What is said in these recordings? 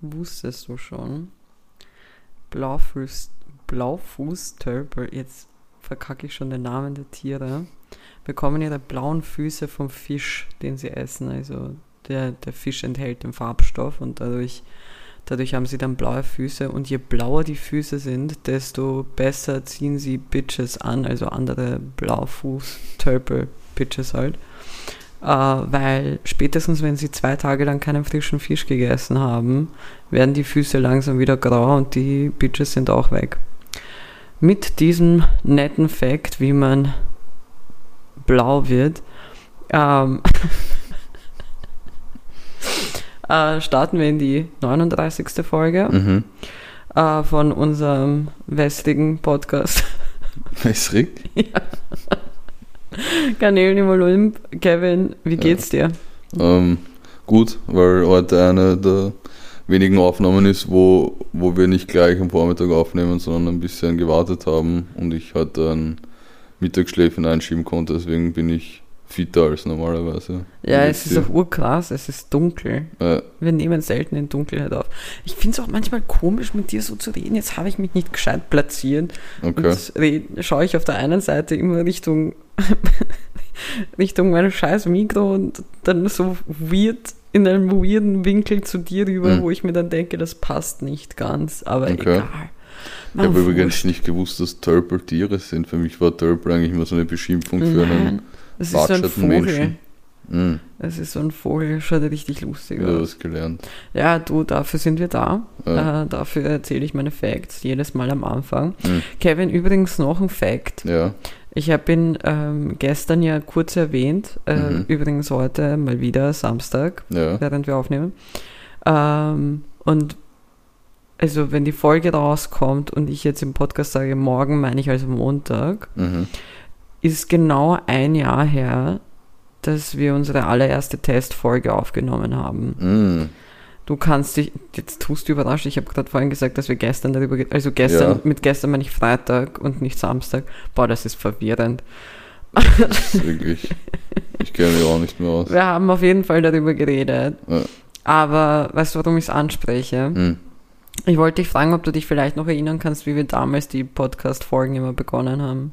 wusstest du schon? Blaufuß, Blaufußtölpel, jetzt verkacke ich schon den Namen der Tiere, bekommen ihre blauen Füße vom Fisch, den sie essen. Also der, der Fisch enthält den Farbstoff und dadurch, dadurch haben sie dann blaue Füße. Und je blauer die Füße sind, desto besser ziehen sie Bitches an, also andere Blaufuß-Tölpel-Bitches halt. Äh, weil spätestens, wenn sie zwei Tage lang keinen frischen Fisch gegessen haben, werden die Füße langsam wieder grau und die Bitches sind auch weg. Mit diesem netten Fakt, wie man blau wird, ähm, äh, starten wir in die 39. Folge Mhm. äh, von unserem wässrigen Podcast. Wässrig? Kanälen im Olymp. Kevin, wie geht's dir? Ähm, gut, weil heute eine der wenigen Aufnahmen ist, wo, wo wir nicht gleich am Vormittag aufnehmen, sondern ein bisschen gewartet haben und ich heute ein Mittagsschläfchen einschieben konnte, deswegen bin ich fitter als normalerweise. Ja, es ist dir? auch urkrass, es ist dunkel. Äh, Wir nehmen selten in Dunkelheit auf. Ich finde es auch manchmal komisch, mit dir so zu reden. Jetzt habe ich mich nicht gescheit platziert. okay. Und schaue ich auf der einen Seite immer Richtung, Richtung mein scheiß Mikro und dann so weird in einem weirden Winkel zu dir rüber, Mhm. wo ich mir dann denke, das passt nicht ganz, aber Okay. egal. Ich habe übrigens nicht gewusst, dass Tölpel Tiere sind. Für mich war Tölpel eigentlich immer so eine Beschimpfung für einen. Das ist so ein Vogel. Menschen. Mhm, Das ist so ein Vogel, schaut richtig lustig aus. was gelernt. Ja, du, dafür sind wir da. Ja. Äh, dafür erzähle ich meine Facts jedes Mal am Anfang. Mhm. Kevin, übrigens noch ein Fact. Ja, Ich habe ihn ähm, gestern ja kurz erwähnt. Äh, Mhm. Übrigens heute mal wieder Samstag, ja. während wir aufnehmen. Ähm, und also, wenn die Folge rauskommt und ich jetzt im Podcast sage, morgen meine ich also Montag, Mhm. ist genau ein Jahr her, dass wir unsere allererste Testfolge aufgenommen haben. Mhm. Du kannst dich, jetzt tust du überrascht, ich habe gerade vorhin gesagt, dass wir gestern darüber, also gestern, Ja. mit gestern meine ich Freitag und nicht Samstag. Boah, das ist verwirrend. Das ist wirklich. Ich kenne mich auch nicht mehr aus. Wir haben auf jeden Fall darüber geredet. Ja. Aber weißt du, warum ich es anspreche? Mhm. Ich wollte dich fragen, ob du dich vielleicht noch erinnern kannst, wie wir damals die Podcast-Folgen immer begonnen haben.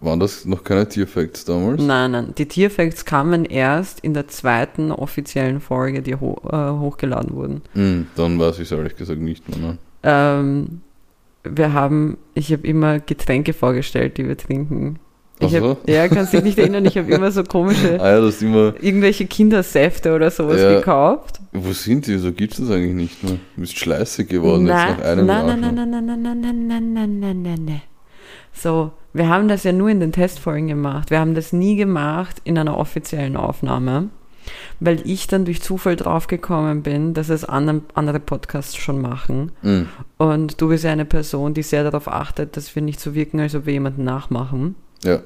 Waren das noch keine Tierfacts damals? Nein, nein, die Tierfacts kamen erst in der zweiten offiziellen Folge, die ho äh, hochgeladen wurden. Mhm, dann weiß ich es ehrlich gesagt nicht mehr. Ne? Ähm, wir haben, ich habe immer Getränke vorgestellt, die wir trinken. Ich Ach so? hab, ja, kannst dich nicht erinnern, ich habe immer so komische, Ah ja, das immer. irgendwelche Kindersäfte oder sowas Ja. gekauft. Wo sind die? So gibt es das eigentlich nicht mehr. Du bist schleißig geworden Nein, jetzt nach einem nein, Jahr. nein, nein, nein, nein, nein, nein, nein, nein, nein, nein, nein. So, wir haben das ja nur in den Testfolgen gemacht. Wir haben das nie gemacht in einer offiziellen Aufnahme, weil ich dann durch Zufall draufgekommen bin, dass es andere, Podcasts schon machen. Mhm. Und du bist ja eine Person, die sehr darauf achtet, dass wir nicht so wirken, als ob wir jemanden nachmachen. Ja,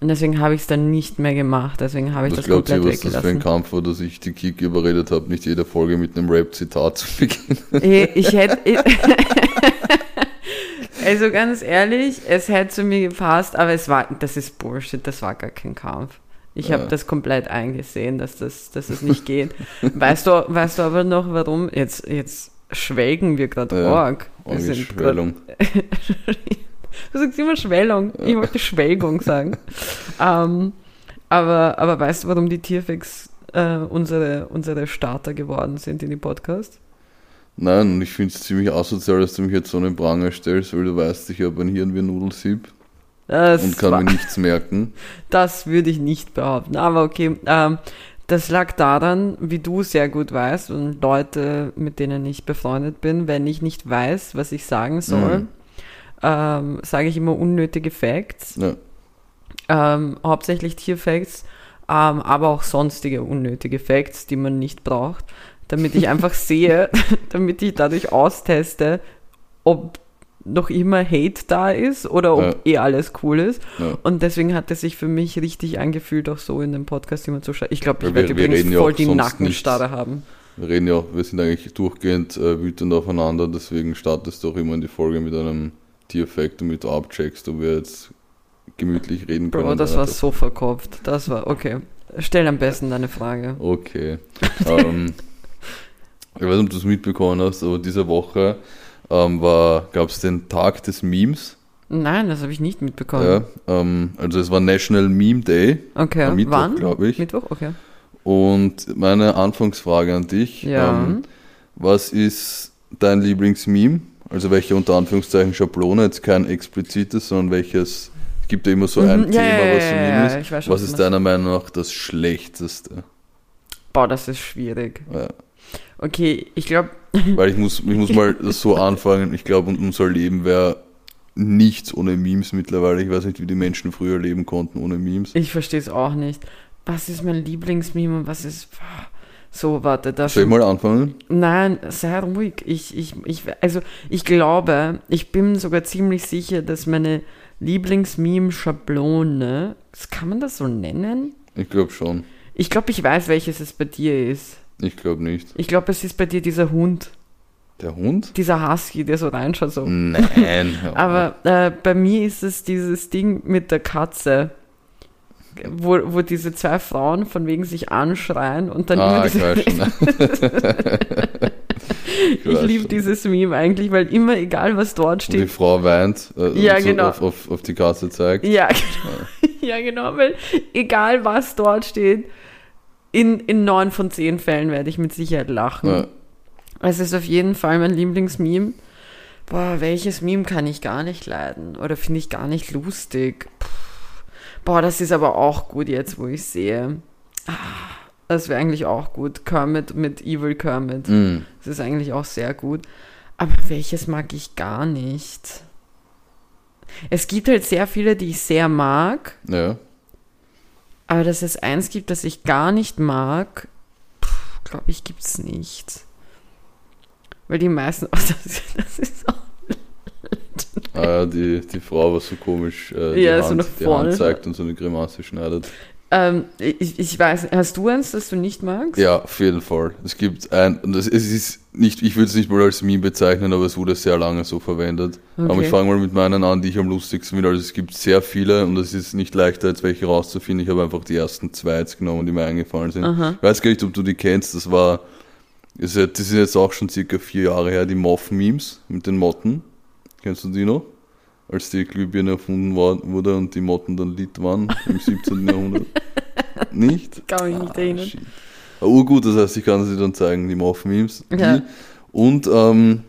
Und deswegen habe ich es dann nicht mehr gemacht. Deswegen habe ich was das glaubt ihr, komplett was das für ein weggelassen. Kampf war, dass ich die Kiki überredet habe, nicht jede Folge mit einem Rap-Zitat zu beginnen? Ich, ich hätte. Also ganz ehrlich, es hätte zu mir gepasst, aber es war, das ist Bullshit, das war gar kein Kampf. Ich habe Ja. das komplett eingesehen, dass das, dass das nicht geht. Weißt du, weißt du aber noch, warum? Jetzt, jetzt schwelgen wir gerade Ja, arg. Wir sind Schwellung. Du sagst immer Schwellung. Ich wollte Schwelgung sagen. ähm, aber, aber weißt du, warum die Tierfix äh, unsere, unsere Starter geworden sind in die Podcast? Nein, und ich finde es ziemlich asozial, dass du mich jetzt so einen Pranger stellst, weil du weißt, ich habe ein Hirn wie ein Nudelsieb Das, und kann war, mir nichts merken. das würde ich nicht behaupten. Aber okay, ähm, das lag daran, wie du sehr gut weißt und Leute, mit denen ich befreundet bin, wenn ich nicht weiß, was ich sagen soll, Mhm. ähm, sage ich immer unnötige Facts. Ja. ähm, hauptsächlich Tierfacts, ähm, aber auch sonstige unnötige Facts, die man nicht braucht, damit ich einfach sehe, damit ich dadurch austeste, ob noch immer Hate da ist oder ob Ja. eh alles cool ist. Ja. Und deswegen hat es sich für mich richtig angefühlt, auch so in dem Podcast immer zu schauen. Ich glaube, ich werde übrigens voll die Nackenstarre haben. Wir reden ja auch, wir sind eigentlich durchgehend äh, wütend aufeinander, deswegen startest du auch immer in die Folge mit einem Tierfact, damit du abcheckst, ob wir jetzt gemütlich reden können. Bro, das war nicht. so verkopft. Das war, okay. Stell am besten deine Frage. Okay. ähm, Ich weiß nicht, ob du es mitbekommen hast, aber diese Woche ähm, gab es den Tag des Memes. Nein, das habe ich nicht mitbekommen. Ja, ähm, also es war National Meme Day. Okay, Am Mittwoch, wann? glaube ich. Mittwoch, okay. Und meine Anfangsfrage an dich: Ja. ähm, Was ist dein Lieblingsmeme? Also welche unter Anführungszeichen Schablone, jetzt kein explizites, sondern welches, es gibt ja immer so ein Mhm, Thema, ja, was so ja, ist. weiß was was ist deiner Meinung nach das Schlechteste? Boah, das ist schwierig. Ja. Okay, ich glaube, Weil ich muss, ich muss mal das so anfangen, ich glaube, unser Leben wäre nichts ohne Memes mittlerweile. Ich weiß nicht, wie die Menschen früher leben konnten ohne Memes. ich verstehe es auch nicht. Was ist mein Lieblingsmeme und was ist. So, warte, da Soll ich mal anfangen? Nein, sei ruhig. Ich, ich, ich, also ich glaube, ich bin sogar ziemlich sicher, dass meine Lieblingsmeme-Schablone, das kann man das so nennen? Ich glaube schon. Ich glaube, ich weiß, welches es bei dir ist. Ich glaube nicht. Ich glaube, es ist bei dir dieser Hund, Der Hund? dieser Husky, der so reinschaut. So. Nein. Aber äh, bei mir ist es dieses Ding mit der Katze, wo, wo diese zwei Frauen von wegen sich anschreien und dann ah, immer ich diese. Ich weiß liebe dieses Meme eigentlich, weil immer egal was dort Wo die steht. Frau weint äh, Ja, und so genau. auf, auf, auf die Katze zeigt. Ja, genau. ja, genau, weil egal was dort steht, in, in neun von zehn Fällen werde ich mit Sicherheit lachen. Ja. Es ist auf jeden Fall mein Lieblingsmeme. Boah, welches Meme kann ich gar nicht leiden? Oder finde ich gar nicht lustig? Puh. Boah, das ist aber auch gut jetzt, wo ich sehe. Ah, das wäre eigentlich auch gut. Kermit mit Evil Kermit. Mm. Das ist eigentlich auch sehr gut. Aber welches mag ich gar nicht? Es gibt halt sehr viele, die ich sehr mag, ja. Aber dass es eins gibt, das ich gar nicht mag, glaube ich, gibt es nicht. Weil die meisten, oh, das, das ist auch, Ah, ja, die, die Frau, was so komisch äh, die, Ja, so Hand, nach die. Hand zeigt und so eine Grimasse schneidet. Ähm, ich, ich weiß, hast du eins, das du nicht magst? Ja, auf jeden Fall. Es gibt ein, und es, es ist nicht, ich würde es nicht mal als Meme bezeichnen, aber es wurde sehr lange so verwendet. Aber Okay. ich fange mal mit meinen an, die ich am lustigsten finde. Also es gibt sehr viele und es ist nicht leichter, jetzt welche rauszufinden. Ich habe einfach die ersten zwei jetzt genommen, die mir eingefallen sind. Aha. Ich weiß gar nicht, ob du die kennst. Das war, das sind jetzt auch schon circa vier Jahre her, die Moth-Memes mit den Motten. Kennst du die noch? Als die Glühbirne erfunden wurde und die Motten dann Lied waren im 17. Jahrhundert. Nicht? Kann mich nicht erinnern. shit. Ah, urgut, das heißt, ich kann sie dann zeigen, die Moth-Memes. Ja. Und, ähm,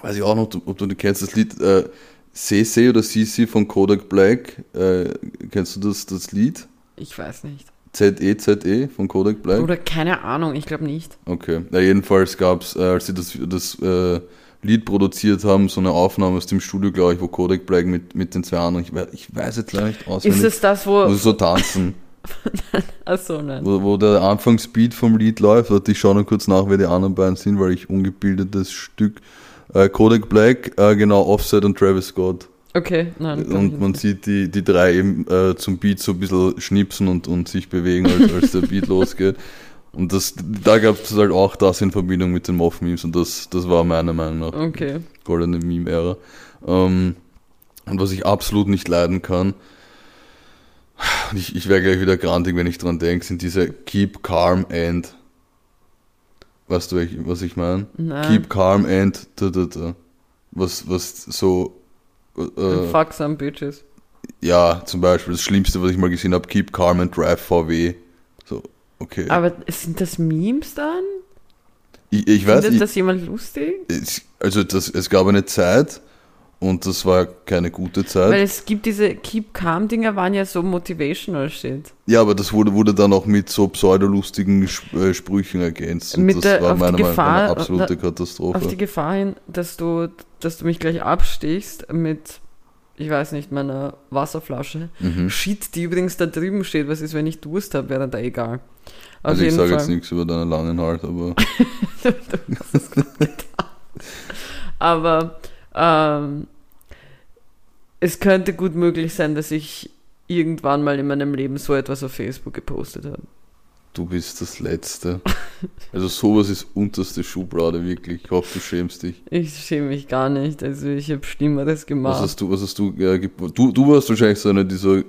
weiß ich auch noch, ob du die kennst, das Lied äh, CC oder CC von Kodak Black. Äh, kennst du das, das Lied? Ich weiß nicht. ZE, ZE von Kodak Black? Oder keine Ahnung, ich glaube nicht. Okay. Ja, jedenfalls gab es, äh, als sie das, das äh, Lied produziert haben, so eine Aufnahme aus dem Studio, glaube ich, wo Kodak Black mit, mit den zwei anderen, ich, we- ich weiß jetzt leider nicht auswendig, Ist es das, wo wo. sie so tanzen, Achso, nein. wo, wo der Anfangsbeat vom Lied läuft. Warte, ich schaue noch kurz nach, wer die anderen beiden sind, weil ich ungebildetes Stück. Äh, Kodak Black, äh, genau, Offset und Travis Scott. Okay, nein. Und man sieht die, die drei eben äh, zum Beat so ein bisschen schnipsen und, und sich bewegen, als, als der Beat losgeht. Und das, da gab es halt auch das in Verbindung mit den Moth-Memes und das, das war meiner Meinung nach Okay. goldene Meme-Ära. Ähm, und was ich absolut nicht leiden kann, und ich, ich wäre gleich wieder grantig, wenn ich dran denke, sind diese Keep Calm and. Weißt du, was ich meine? Keep Calm and. Da, da, da. Was, was so. Äh, Fuck some bitches. ja, zum Beispiel das Schlimmste, was ich mal gesehen habe: Keep Calm and Drive VW. Okay. Aber sind das Memes dann? ich, ich weiß Findet nicht. das jemand lustig? Es, also, das, es gab eine Zeit und das war keine gute Zeit. Weil es gibt diese Keep Calm Dinger, waren ja so motivational Shit. Ja, aber das wurde, wurde dann auch mit so pseudolustigen äh, Sprüchen ergänzt. Und Mit das der- war meiner Meinung nach eine absolute auf die Katastrophe. Gefahr hin, dass du, dass du mich gleich abstichst mit, ich weiß nicht, meiner Wasserflasche. Mhm. Shit, die übrigens da drüben steht. Was ist, wenn ich Durst habe? Wäre da egal. Auf Also ich sage jetzt nichts über deinen langen Hals, aber Aber ähm, es könnte gut möglich sein, dass ich irgendwann mal in meinem Leben so etwas auf Facebook gepostet habe. Du bist das Letzte. Also sowas ist unterste Schublade, wirklich. Ich hoffe, du schämst dich. Ich schäme mich gar nicht. Also ich habe Schlimmeres Was gemacht. hast du, was hast du, äh, ge- du, du warst wahrscheinlich so eine, die so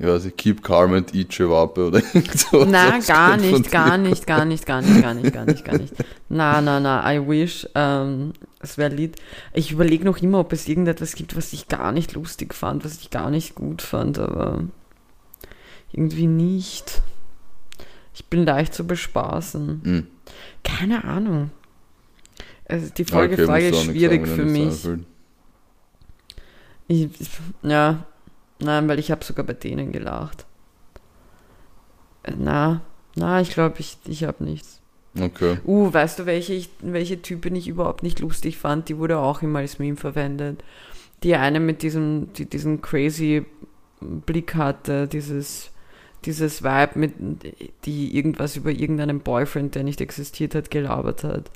ich weiß nicht, Keep Calm and Eat Chewape oder so. Na, gar nicht, gar nicht, gar nicht, gar nicht, gar nicht, gar nicht, gar nicht. Na, na, na, I wish. Ähm, es wäre Lied. Ich überlege noch immer, ob es irgendetwas gibt, was ich gar nicht lustig fand, was ich gar nicht gut fand, aber irgendwie nicht. Ich bin leicht zu bespaßen. Hm. Keine Ahnung. Also die Folgefrage Okay, ist schwierig sagen, für mich. Ich, ich, ja, nein, weil ich habe sogar bei denen gelacht. Äh, Na, na, ich glaube, ich, ich habe nichts. Okay. Uh, weißt du, welche, ich, welche Typin ich überhaupt nicht lustig fand? Die wurde auch immer als Meme verwendet. Die eine mit diesem, die diesen crazy Blick hatte, dieses, dieses Vibe, mit, die irgendwas über irgendeinen Boyfriend, der nicht existiert hat, gelabert hat.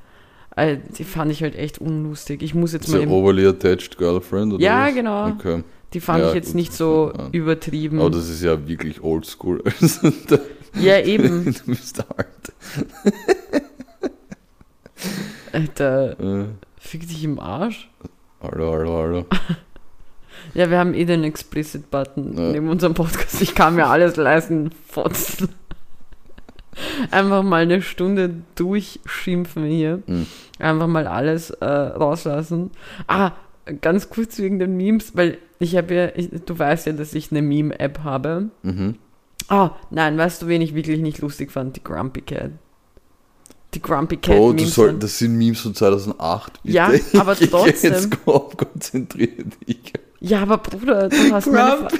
Äh, Die fand ich halt echt unlustig. Ich muss jetzt Ist mal. Im, overly attached girlfriend oder ja, was? genau. Okay. Die fand Ja, ich jetzt nicht so an. übertrieben. Aber das ist ja wirklich oldschool. Also, ja, eben. du bist alt. Alter, Äh, fick dich im Arsch. Hallo, hallo, hallo. Ja, wir haben eh den Explicit-Button Ja. neben unserem Podcast. Ich kann mir alles leisten, fotzen. Einfach mal eine Stunde durchschimpfen hier. Mhm. Einfach mal alles äh, rauslassen. Ah, ganz kurz wegen den Memes, weil ich habe ja, ich, du weißt ja, dass ich eine Meme-App habe. Mhm. Oh, nein, weißt du, wen ich wirklich nicht lustig fand? Die Grumpy Cat. Die Grumpy Cat du Memes. soll, das sind Memes von 2008. Bitte. Ja, aber Ich- trotzdem. Jetzt komm, konzentriere dich. Ja, aber Bruder, du hast mir eine Fra-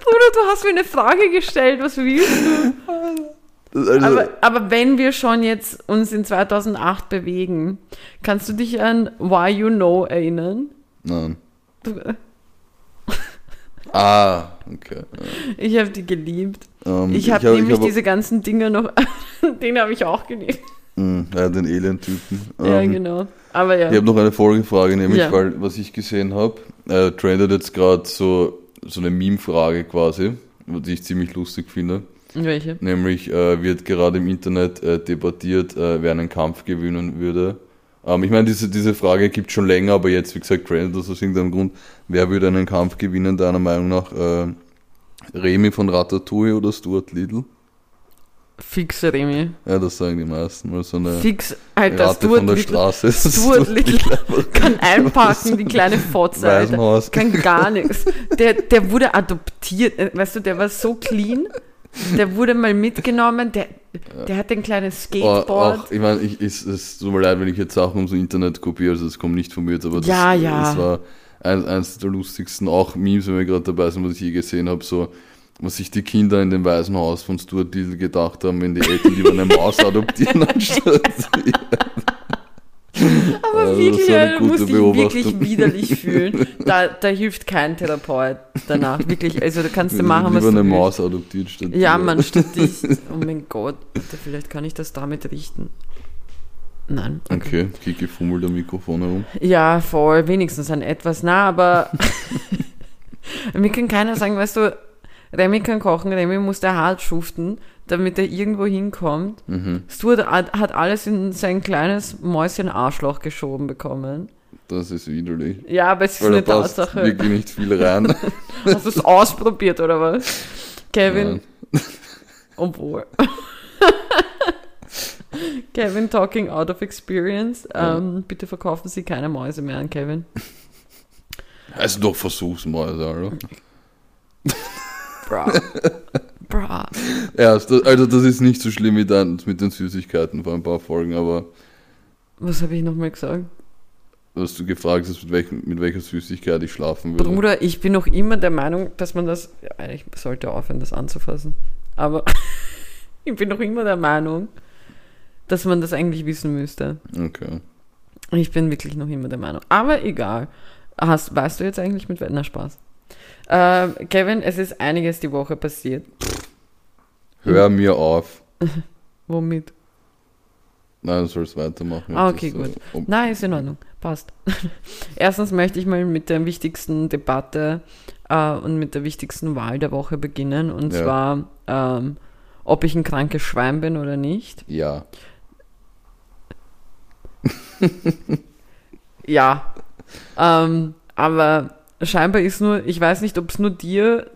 Bruder, du hast mir eine Frage gestellt, was willst du? Also, Aber, aber wenn wir schon jetzt uns in 2008 bewegen, kannst du dich an Why You Know erinnern? nein. Du, Ah, okay. ich habe die geliebt. Ähm, Ich habe hab- nämlich hab- diese ganzen Dinge noch, den habe ich auch geliebt. Ja, den Alien-Typen. Ja, Ähm, genau. Aber ja. Ich habe noch eine Folgefrage, nämlich, Ja. weil was ich gesehen habe, äh, trendet jetzt gerade so, so eine Meme-Frage quasi, die ich ziemlich lustig finde. Welche? Nämlich äh, wird gerade im Internet äh, debattiert, äh, wer einen Kampf gewinnen würde. Ähm, ich meine, diese, diese Frage gibt schon länger, aber jetzt, wie gesagt, trendet das aus irgendeinem Grund. Wer würde einen Kampf gewinnen, deiner Meinung nach? Äh, Remy von Ratatouille oder Stuart Little? Fix Remy. Ja, das sagen die meisten. Weil so eine Fix, Alter, Ratte Stuart von der Little Straße. Stuart Little kann einpacken, die kleine Fotze, Alter. Kann gar nichts. Der, der wurde adoptiert, äh, weißt du, der war so clean. Der wurde mal mitgenommen, der, der hat ein kleines Oh, Skateboard. auch, ich meine, ich, es, es tut mir leid, wenn ich jetzt Sachen ums Internet kopiere, also es kommt nicht von mir aber das, Ja, ja. das war eins, eins der lustigsten, auch Memes, wenn wir gerade dabei sind, was ich je gesehen habe, so, was sich die Kinder in dem Waisenhaus von Stuart Little gedacht haben, wenn die Eltern lieber eine Maus adoptieren anstatt Aber Also, wirklich, ja, du musst dich wirklich widerlich fühlen. Da, da hilft kein Therapeut danach. Wirklich, also da kannst du machen, was du eine. Maus adoptiert statt Ja, man, statt dich. Oh mein Gott, Alter, vielleicht kann ich das damit richten. Nein. Okay, Kiki fummelt am Mikrofon herum. Ja, voll, wenigstens ein etwas. Na, aber mir kann keiner sagen, weißt du, Remy kann kochen, Remy muss der hart schuften, damit er irgendwo hinkommt. Mhm. Stuart hat alles in sein kleines Mäuschen-Arschloch geschoben bekommen. Das ist widerlich. Ja, aber es ist Weil da eine passt Tatsache. wirklich nicht viel rein. Hast du es ausprobiert oder was? Kevin, Nein. obwohl. Kevin talking out of experience. Ähm, bitte verkaufen Sie keine Mäuse mehr an Kevin. Also doch Versuchsmäuse, oder? Bra. Bra. Ja, also das ist nicht so schlimm wie dann mit den Süßigkeiten vor ein paar Folgen, aber Was habe ich nochmal gesagt? was du gefragt hast, mit, welchem, mit welcher Süßigkeit ich schlafen würde. Bruder, ich bin noch immer der Meinung, dass man das. Ja, ich sollte aufhören, das anzufassen. Aber ich bin noch immer der Meinung, dass man das eigentlich wissen müsste. Okay. Ich bin wirklich noch immer der Meinung. Aber egal. Hast, weißt du jetzt eigentlich mit Na Spaß. Ähm, Kevin, es ist einiges die Woche passiert. Hör mir auf. Womit? Nein, du sollst weitermachen. Ah, okay, gut. äh, ob- Nein, ist in Ordnung. Passt. Erstens möchte ich mal mit der wichtigsten Debatte äh, und mit der wichtigsten Wahl der Woche beginnen. Und Ja. zwar, ähm, ob ich ein krankes Schwein bin oder nicht. Ja. Ja. Ähm, aber scheinbar ist nur, ich weiß nicht, ob es nur dir,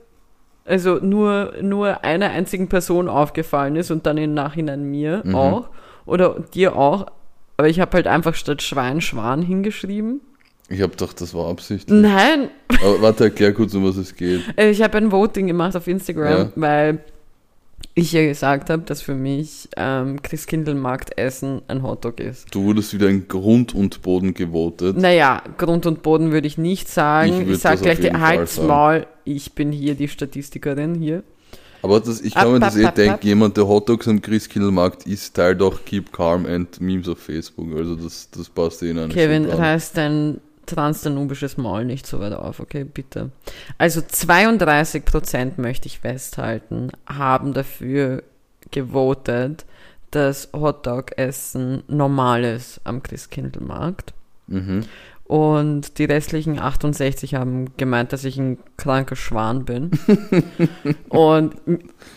also nur, nur einer einzigen Person aufgefallen ist und dann im Nachhinein mir Mhm. auch oder dir auch. Aber ich habe halt einfach statt Schwein Schwan hingeschrieben. Ich habe gedacht, das war Absicht. Nein, Aber warte, erklär kurz, um was es geht. äh, ich habe ein Voting gemacht auf Instagram, Ja. weil ich ja gesagt habe, dass für mich ähm, Christkindlmarktessen ein Hotdog ist. Du wurdest wieder in Grund und Boden gewotet. Naja, Grund und Boden würde ich nicht Ich sagen. würd Ich, sage gleich Halt's. Maul, ich bin hier die Statistikerin hier. Aber das, ich kann mir Ab, das ab, eh ab. jemand, der Hotdogs am Christkindlmarkt isst, teilt auch Keep Calm and Memes auf Facebook. Also das, das passt eh in eine Kevin, Schublade. reiß dein transdanubisches Maul nicht so weit auf, okay, bitte. Also 32% möchte ich festhalten, haben dafür gewotet, dass Hotdog-Essen normal ist am Christkindlmarkt. Mhm. Und die restlichen 68 haben gemeint, dass ich ein kranker Schwan bin. und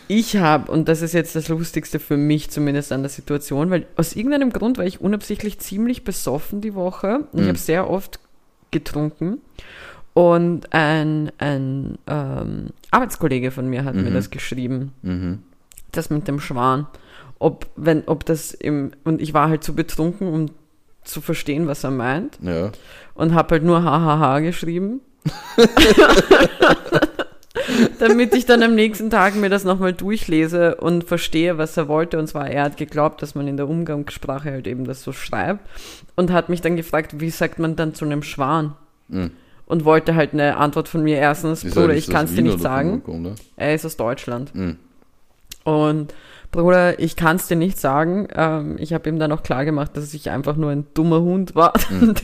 ich habe, und das ist jetzt das Lustigste für mich zumindest an der Situation, weil aus irgendeinem Grund war ich unabsichtlich ziemlich besoffen die Woche. Ich Mhm. habe sehr oft getrunken. Und ein, ein ähm, Arbeitskollege von mir hat mir Mhm. das geschrieben Mhm. das mit dem Schwan. Ob, wenn, ob das im, und ich war halt zu betrunken, um zu verstehen, was er meint. Ja. Und habe halt nur hahaha geschrieben. Damit ich dann am nächsten Tag mir das nochmal durchlese und verstehe, was er wollte. Und zwar, er hat geglaubt, dass man in der Umgangssprache halt eben das so schreibt. Und hat mich dann gefragt, wie sagt man dann zu einem Schwan? Mhm. Und wollte halt eine Antwort von mir. Erstens, Ist Bruder, er ich kann es dir nicht sagen. Er ist aus Deutschland. Mhm. Und Bruder, ich kann es dir nicht sagen. Ähm, ich habe ihm dann auch klar gemacht, dass ich einfach nur ein dummer Hund war. Mhm.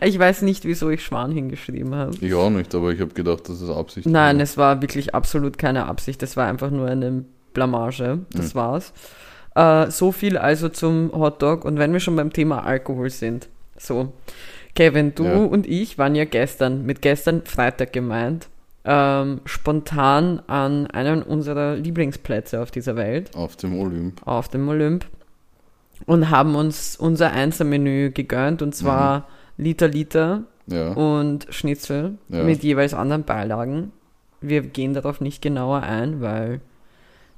Ich weiß nicht, wieso ich Schwan hingeschrieben habe. Ich auch nicht, aber ich habe gedacht, das ist Absicht. Nein, war. es war wirklich absolut keine Absicht. Es war einfach nur eine Blamage. Das Mhm. war's. Äh, so viel also zum Hotdog. Und wenn wir schon beim Thema Alkohol sind. So, Kevin, du Ja. und ich waren ja gestern, mit gestern Freitag gemeint, ähm, spontan an einem unserer Lieblingsplätze auf dieser Welt. Auf dem Olymp. auf dem Olymp und haben uns unser Einsermenü gegönnt und zwar Liter Liter Ja. und Schnitzel Ja. mit jeweils anderen Beilagen. Wir gehen darauf nicht genauer ein, weil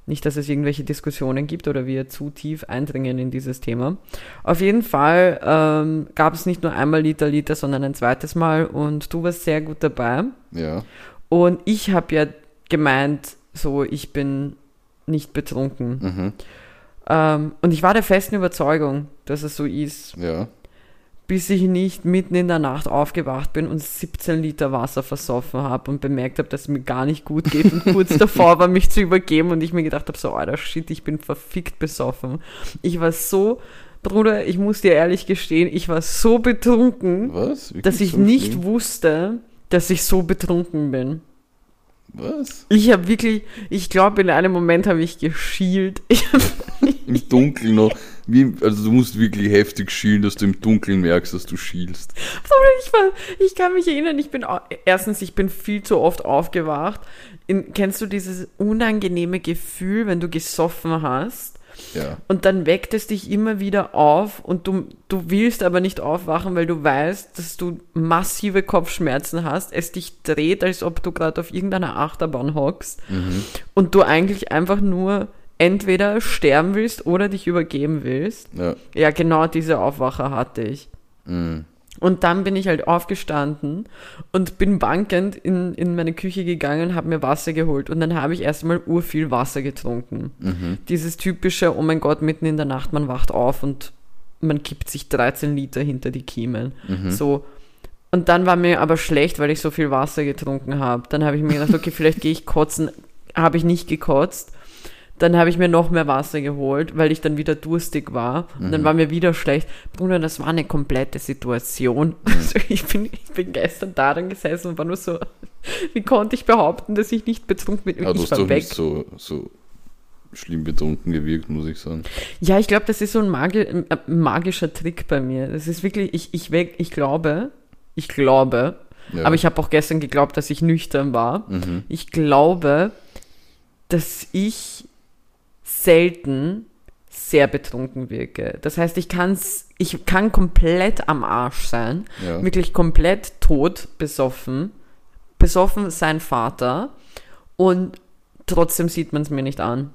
nicht, dass es irgendwelche Diskussionen gibt oder wir zu tief eindringen in dieses Thema. Auf jeden Fall ähm, gab es nicht nur einmal Liter Liter, sondern ein zweites Mal und du warst sehr gut dabei. Ja. Und ich habe ja gemeint, so ich bin nicht betrunken. Mhm. Ähm, und ich war der festen Überzeugung, dass es so ist, Ja. Bis ich nicht mitten in der Nacht aufgewacht bin und 17 Liter Wasser versoffen habe und bemerkt habe, dass es mir gar nicht gut geht und kurz davor war, mich zu übergeben und ich mir gedacht habe, so, alter Shit, ich bin verfickt besoffen. Ich war so, Bruder, ich muss dir ehrlich gestehen, ich war so betrunken, dass ich so nicht schlimm? wusste, dass ich so betrunken bin. Was? Ich habe wirklich, ich glaube, in einem Moment habe ich geschielt. Ich hab, Im Dunkeln noch. Wie, also du musst wirklich heftig schielen, dass du im Dunkeln merkst, dass du schielst. Sorry, ich, war, ich kann mich erinnern, ich bin, erstens, ich bin viel zu oft aufgewacht. In, kennst du dieses unangenehme Gefühl, wenn du gesoffen hast Ja. und dann weckt es dich immer wieder auf und du, du willst aber nicht aufwachen, weil du weißt, dass du massive Kopfschmerzen hast, es dich dreht, als ob du gerade auf irgendeiner Achterbahn hockst Mhm. und du eigentlich einfach nur entweder sterben willst oder dich übergeben willst. Ja. Ja, genau diese Aufwacher hatte ich. Mhm. Und dann bin ich halt aufgestanden und bin wankend in, in meine Küche gegangen und habe mir Wasser geholt. Und dann habe ich erstmal urviel Wasser getrunken. Mhm. Dieses typische, oh mein Gott, mitten in der Nacht, man wacht auf und man kippt sich 13 Liter hinter die Kiemen. Mhm. So. Und dann war mir aber schlecht, weil ich so viel Wasser getrunken habe. Dann habe ich mir gedacht, okay, vielleicht gehe ich kotzen. Habe ich nicht gekotzt. Dann habe ich mir noch mehr Wasser geholt, weil ich dann wieder durstig war. Und dann Mhm. war mir wieder schlecht. Bruder, das war eine komplette Situation. Also ich, bin, ich bin gestern da dann gesessen und war nur so, wie konnte ich behaupten, dass ich nicht betrunken bin? Aber du ich hast doch weg. nicht so, so schlimm betrunken gewirkt, muss ich sagen. Ja, ich glaube, das ist so ein, Magi ein magischer Trick bei mir. Das ist wirklich, ich, ich, weg, ich glaube, ich glaube, Ja. aber ich habe auch gestern geglaubt, dass ich nüchtern war. Mhm. Ich glaube, dass ich selten sehr betrunken wirke. Das heißt, ich kann's, ich kann komplett am Arsch sein, Ja. wirklich komplett tot, besoffen, besoffen sein Vater und trotzdem sieht man es mir nicht an.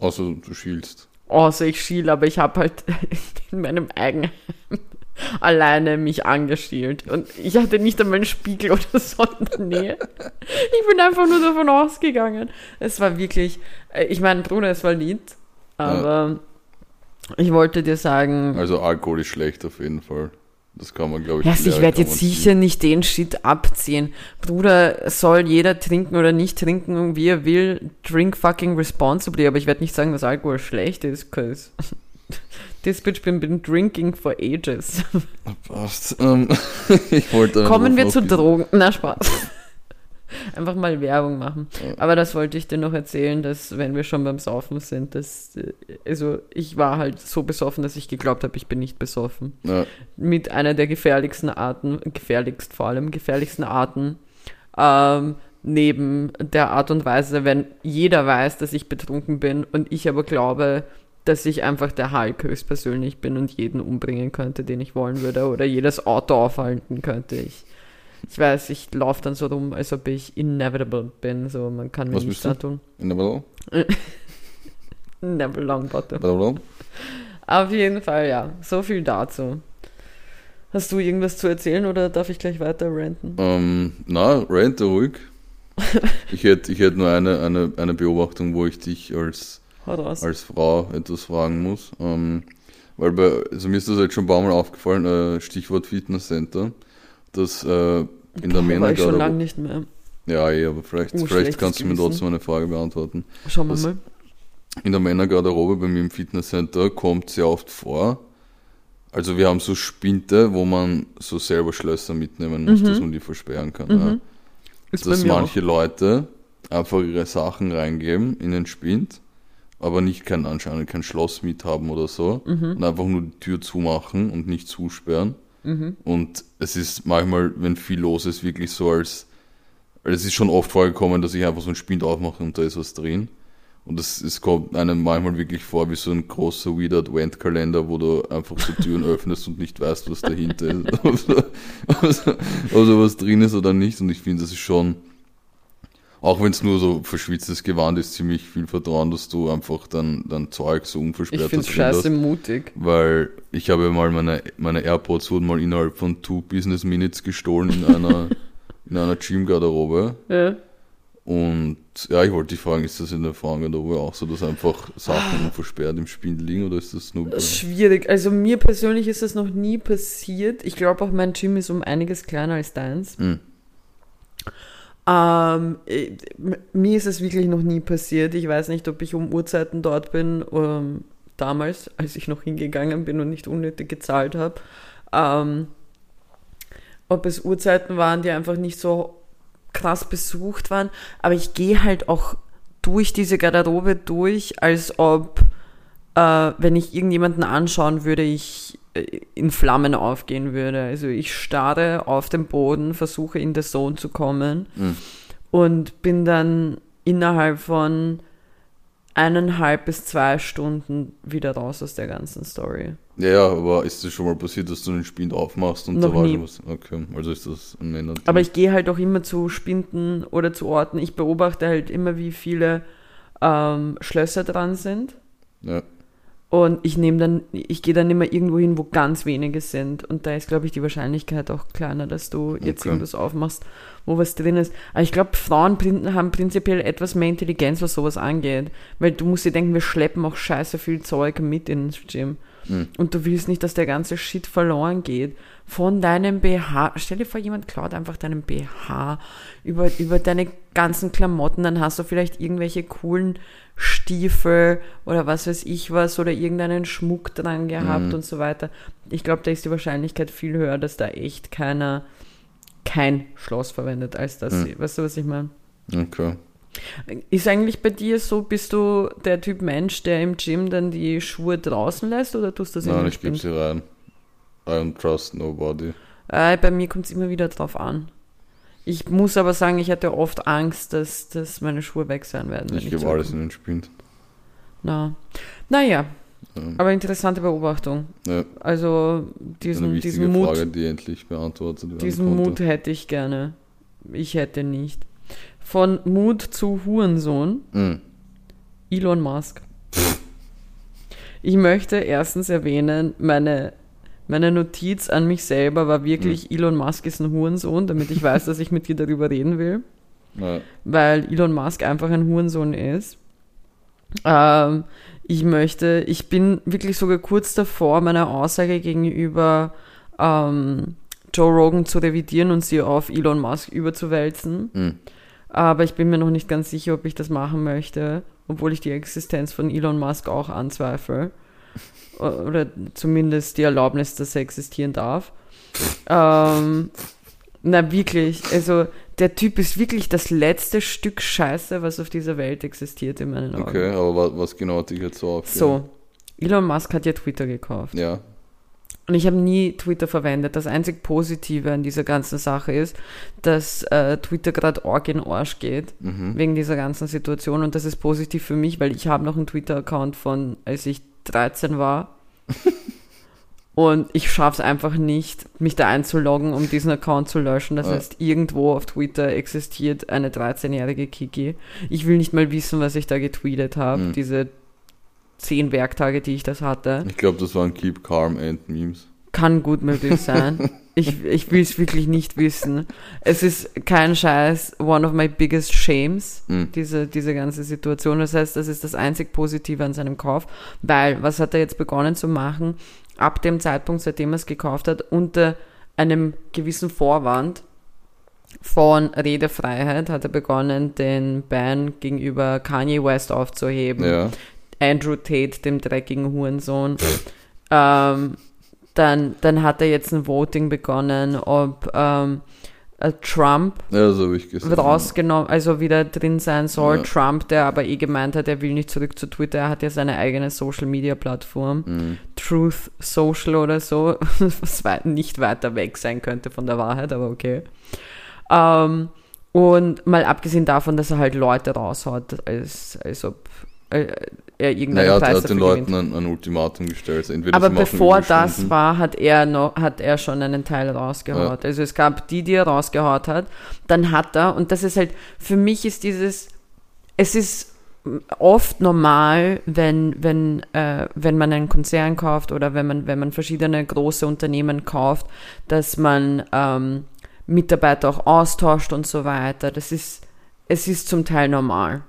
Außer du schielst. Außer ich schiel, aber ich habe halt in meinem Eigenheim alleine mich angeschielt. Und ich hatte nicht einmal einen Spiegel oder so in der Nähe. Ich bin einfach nur davon ausgegangen. Es war wirklich, äh, ich meine, Bruder, es war lieb, aber ich wollte dir sagen, Also Alkohol ist schlecht auf jeden Fall. Das kann man, glaube ich, ja, ich werde jetzt ziehen. sicher nicht den Shit abziehen. Bruder, soll jeder trinken oder nicht trinken, wie er will. Drink fucking responsibly. Aber ich werde nicht sagen, dass Alkohol schlecht ist, cause this bitch been, been drinking for ages. Passt. Ähm, ich wollte Kommen wir zu Drogen. Na, Spaß. Einfach mal Werbung machen. Aber das wollte ich dir noch erzählen, dass, wenn wir schon beim Saufen sind, dass, äh, also, ich war halt so besoffen, dass ich geglaubt habe, ich bin nicht besoffen. Ja, mit einer der gefährlichsten Arten, gefährlichst vor allem, gefährlichsten Arten, ähm, neben der Art und Weise, wenn jeder weiß, dass ich betrunken bin und ich aber glaube, dass ich einfach der Hulk höchstpersönlich bin und jeden umbringen könnte, den ich wollen würde, oder jedes Auto aufhalten könnte. Ich, ich weiß, ich laufe dann so rum, als ob ich inevitable bin, so man kann mir Was nichts bist du? antun. in der Ballon? Never long bottom. Auf jeden Fall, ja. So viel dazu. Hast du irgendwas zu erzählen oder darf ich gleich weiter ranten? Ähm, na, rente ruhig. Ich hätte ich hätt nur eine, eine, eine Beobachtung, wo ich dich als, als Frau etwas fragen muss. Ähm, weil bei, also mir ist das jetzt schon ein paar Mal aufgefallen, äh, Stichwort Fitnesscenter, dass äh, in der war ich schon lange Männergarderobe. nicht mehr. Ja, eh, aber vielleicht, Oh, vielleicht kannst du mir trotzdem eine Frage beantworten. Schauen wir Das- mal. in der Männergarderobe bei mir im Fitnesscenter kommt sehr oft vor. Also wir haben so Spinte, wo man so selber Schlösser mitnehmen muss, Mhm. dass man die versperren kann. Mhm. Ja. Dass manche Leute einfach ihre Sachen reingeben in den Spind, aber nicht kein anscheinend kein Schloss mithaben oder so Mhm. und einfach nur die Tür zumachen und nicht zusperren. Mhm. Und es ist manchmal, wenn viel los ist, wirklich so als, es ist schon oft vorgekommen, dass ich einfach so einen Spind aufmache und da ist was drin. Und es, es kommt einem manchmal wirklich vor wie so ein großer weird Adventkalender, wo du einfach so Türen öffnest und nicht weißt, was dahinter ist. ob, so was drin ist oder nicht. Und ich finde, das ist schon, auch wenn es nur so verschwitztes Gewand ist, ziemlich viel Vertrauen, dass du einfach dann, dann Zeug so Ich unversperrt finde es da drin scheiße mutig. Weil ich habe mal meine, meine AirPods wurden mal innerhalb von two Business Minutes gestohlen in einer, in einer Gym-Garderobe. Ja. Und ja, ich wollte dich fragen, ist das in der Frauengarderobe auch so, dass einfach Sachen unversperrt im Spindel liegen oder ist das nur. Schwierig. Also mir persönlich ist das noch nie passiert. Ich glaube auch mein Gym ist um einiges kleiner als deins. Hm. Ähm, äh, mir ist es wirklich noch nie passiert. Ich weiß nicht, ob ich um Uhrzeiten dort bin, ähm, damals, als ich noch hingegangen bin und nicht unnötig gezahlt habe. Ähm, ob es Uhrzeiten waren, die einfach nicht so krass besucht waren. Aber ich gehe halt auch durch diese Garderobe durch, als ob, äh, wenn ich irgendjemanden anschauen würde, ich in Flammen aufgehen würde. Also ich starre auf den Boden, versuche in the Zone zu kommen Mhm. und bin dann innerhalb von eineinhalb bis zwei Stunden wieder raus aus der ganzen Story. Ja, ja, aber ist das schon mal passiert, dass du den Spind aufmachst und Noch da war nie. was? Okay, also ist das ein Männer. Aber ich gehe halt auch immer zu Spinden oder zu Orten. Ich beobachte halt immer, wie viele ähm, Schlösser dran sind. Ja, Und ich nehme dann, ich gehe dann immer irgendwo hin, wo ganz wenige sind. Und da ist, glaube ich, die Wahrscheinlichkeit auch kleiner, dass du jetzt Okay. irgendwas aufmachst, wo was drin ist. Aber ich glaube, Frauen haben prinzipiell etwas mehr Intelligenz, was sowas angeht. Weil du musst dir denken, wir schleppen auch scheiße viel Zeug mit ins Gym. Mhm. Und du willst nicht, dass der ganze Shit verloren geht. Von deinem BH. Stell dir vor, jemand klaut einfach deinen BH über, über deine ganzen Klamotten. Dann hast du vielleicht irgendwelche coolen Stiefel oder was weiß ich was oder irgendeinen Schmuck dran gehabt Mhm. und so weiter. Ich glaube, da ist die Wahrscheinlichkeit viel höher, dass da echt keiner kein Schloss verwendet als das. Mhm. Weißt du, was ich meine? okay. Ist eigentlich bei dir so, bist du der Typ Mensch, der im Gym dann die Schuhe draußen lässt oder tust du das in Nein, ich gebe sie rein. I don't trust nobody. Äh, bei mir kommt es immer wieder drauf an. Ich muss aber sagen, ich hatte oft Angst, dass, dass meine Schuhe weg sein werden. Ich gebe alles in den Spind. Na. Naja, Ähm, Aber interessante Beobachtung. ja, Also diesen, diesen Mut, Frage, die endlich beantwortet werden diesen konnte. Mut hätte ich gerne. Ich hätte nicht. Von Mut zu Hurensohn, Mhm. Elon Musk. Ich möchte erstens erwähnen, meine, meine Notiz an mich selber war wirklich, Elon Musk ist ein Hurensohn, damit ich weiß, dass ich mit dir darüber reden will. Ja, weil Elon Musk einfach ein Hurensohn ist. Ähm, ich möchte, ich bin wirklich sogar kurz davor, meine Aussage gegenüber ähm, Joe Rogan zu revidieren und sie auf Elon Musk überzuwälzen. Mhm. Aber ich bin mir noch nicht ganz sicher, ob ich das machen möchte, obwohl ich die Existenz von Elon Musk auch anzweifle. Oder zumindest die Erlaubnis, dass er existieren darf. Ähm, na, wirklich. Also, der Typ ist wirklich das letzte Stück Scheiße, was auf dieser Welt existiert, in meinen Augen. Okay, aber was, was genau hat dich jetzt so aufgehört? So, Elon Musk hat ja Twitter gekauft. Ja, Und ich habe nie Twitter verwendet. Das einzig Positive an dieser ganzen Sache ist, dass äh, Twitter gerade arg in Arsch geht, mhm. wegen dieser ganzen Situation. Und das ist positiv für mich, weil ich habe noch einen Twitter-Account von, als ich 13 war. Und ich schaffe es einfach nicht, mich da einzuloggen, um diesen Account zu löschen. Das Ja. heißt, irgendwo auf Twitter existiert eine 13-jährige Kiki. Ich will nicht mal wissen, was ich da getweetet habe. Mhm. Diese zehn Werktage, die ich das hatte. ich glaube, das waren Keep Calm and Memes. Kann gut möglich sein. ich ich will es wirklich nicht wissen. Es ist kein Scheiß, one of my biggest shames, Mhm. diese, diese ganze Situation. Das heißt, das ist das einzig Positive an seinem Kauf, weil was hat er jetzt begonnen zu machen? Ab dem Zeitpunkt, seitdem er es gekauft hat, unter einem gewissen Vorwand von Redefreiheit hat er begonnen, den Ban gegenüber Kanye West aufzuheben. Ja, Andrew Tate, dem dreckigen Hurensohn. ähm, dann, dann hat er jetzt ein Voting begonnen, ob ähm, äh, Trump ja so rausgenommen, also wieder drin sein soll. Ja. Trump, der aber eh gemeint hat, er will nicht zurück zu Twitter, er hat ja seine eigene Social Media Plattform, Mhm. Truth Social oder so, was nicht weiter weg sein könnte von der Wahrheit, aber okay. Ähm, und mal abgesehen davon, dass er halt Leute raushaut, als, als ob äh, er irgendeinen Naja, er Preis hat den Leuten ein, ein Ultimatum gestellt. Also entweder Aber bevor das war, hat er noch, hat er schon einen Teil rausgehaut. Also es gab die, die er rausgehaut hat. Dann hat er, und das ist halt, für mich ist dieses, es ist oft normal, wenn, wenn, äh, wenn man einen Konzern kauft oder wenn man, wenn man verschiedene große Unternehmen kauft, dass man ähm, Mitarbeiter auch austauscht und so weiter. Das ist, es ist zum Teil normal.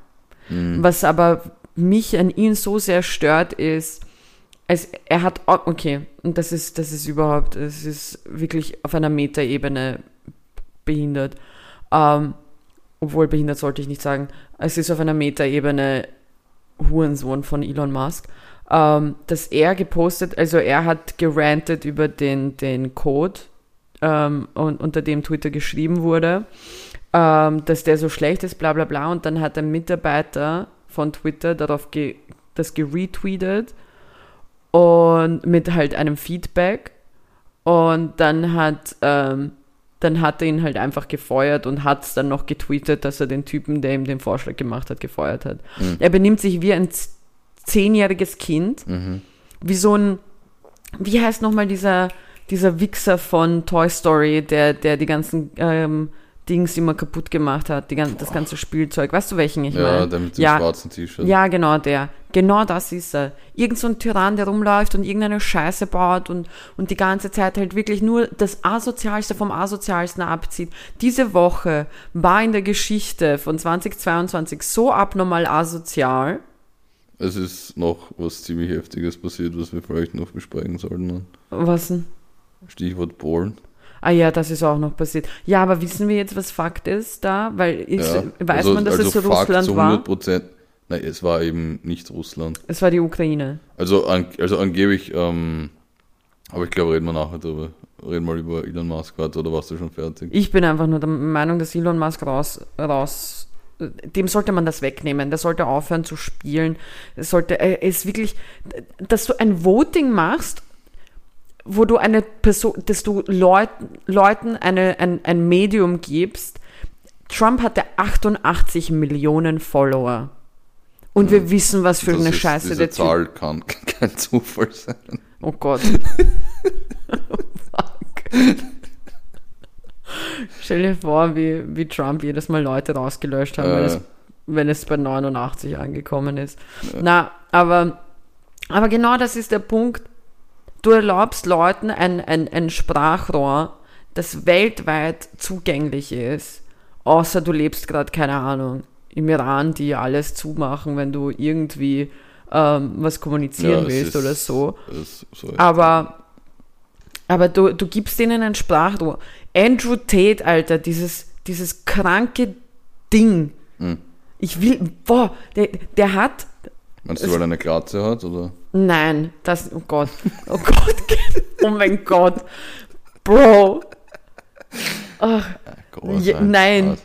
Mhm. Was aber mich an ihn so sehr stört, ist, es, er hat, okay, und das ist, das ist überhaupt, es ist wirklich auf einer Metaebene behindert. Ähm, obwohl behindert sollte ich nicht sagen. Es ist auf einer Metaebene Hurensohn von Elon Musk. Ähm, dass er gepostet, also er hat gerantet über den, den Code, ähm, und, unter dem Twitter geschrieben wurde, ähm, dass der so schlecht ist, bla bla bla. Und dann hat ein Mitarbeiter von Twitter darauf ge das geretweetet und mit halt einem Feedback. Und dann hat, ähm, dann hat er ihn halt einfach gefeuert und hat es dann noch getweetet, dass er den Typen, der ihm den Vorschlag gemacht hat, gefeuert hat. Mhm. Er benimmt sich wie ein zehnjähriges Kind, Mhm. wie so ein, wie heißt nochmal dieser, dieser Wichser von Toy Story, der, der die ganzen ähm, Dings immer kaputt gemacht hat, die, gan- das ganze Spielzeug. Weißt du, welchen ich Ja, meine? der mit dem Ja. schwarzen T-Shirt. Ja, genau der. Genau das ist er. Irgend so ein Tyrann, der rumläuft und irgendeine Scheiße baut und, und die ganze Zeit halt wirklich nur das Asozialste vom Asozialsten abzieht. Diese Woche war in der Geschichte von 2022 so abnormal asozial. Es ist noch was ziemlich Heftiges passiert, was wir vielleicht noch besprechen sollten. Was denn? Stichwort Polen. Ah ja, das ist auch noch passiert. Ja, aber wissen wir jetzt, was Fakt ist da? Weil ist, Ja, weiß also- man, dass also es Fakt Russland zu war? 100%, Nein, es war eben nicht Russland. Es war die Ukraine. Also, an, also angeblich, ähm, aber ich glaube, reden wir nachher drüber. Reden wir über Elon Musk weiter oder warst du schon fertig? Ich bin einfach nur der Meinung, dass Elon Musk raus, raus, dem sollte man das wegnehmen. Der sollte aufhören zu spielen. Es sollte, er ist wirklich, dass du ein Voting machst, wo du eine Person, dass du Leut, Leuten eine, ein, ein Medium gibst. Trump hatte 88 Millionen Follower. Und wir wissen, was für eine ist, Scheiße diese der Typ. Zahl kann kein Zufall sein. Oh Gott. Fuck. Stell dir vor, wie, wie Trump jedes Mal Leute rausgelöscht hat, wenn, Äh. es, wenn es bei 89 angekommen ist. Na, aber, aber genau das ist der Punkt. Du erlaubst Leuten ein, ein, ein Sprachrohr, das weltweit zugänglich ist, außer du lebst gerade, keine Ahnung, im Iran, die alles zumachen, wenn du irgendwie ähm, was kommunizieren Ja, willst ist- oder so. so Aber, aber du, du gibst denen ein Sprachrohr. Andrew Tate, Alter, dieses, dieses kranke Ding. Hm. Ich will, boah, der, der hat, Meinst du, weil er eine Glatze hat? Oder? nein, das, oh Gott, oh Gott, oh mein Gott, Bro. Ach, Ja, ein nein.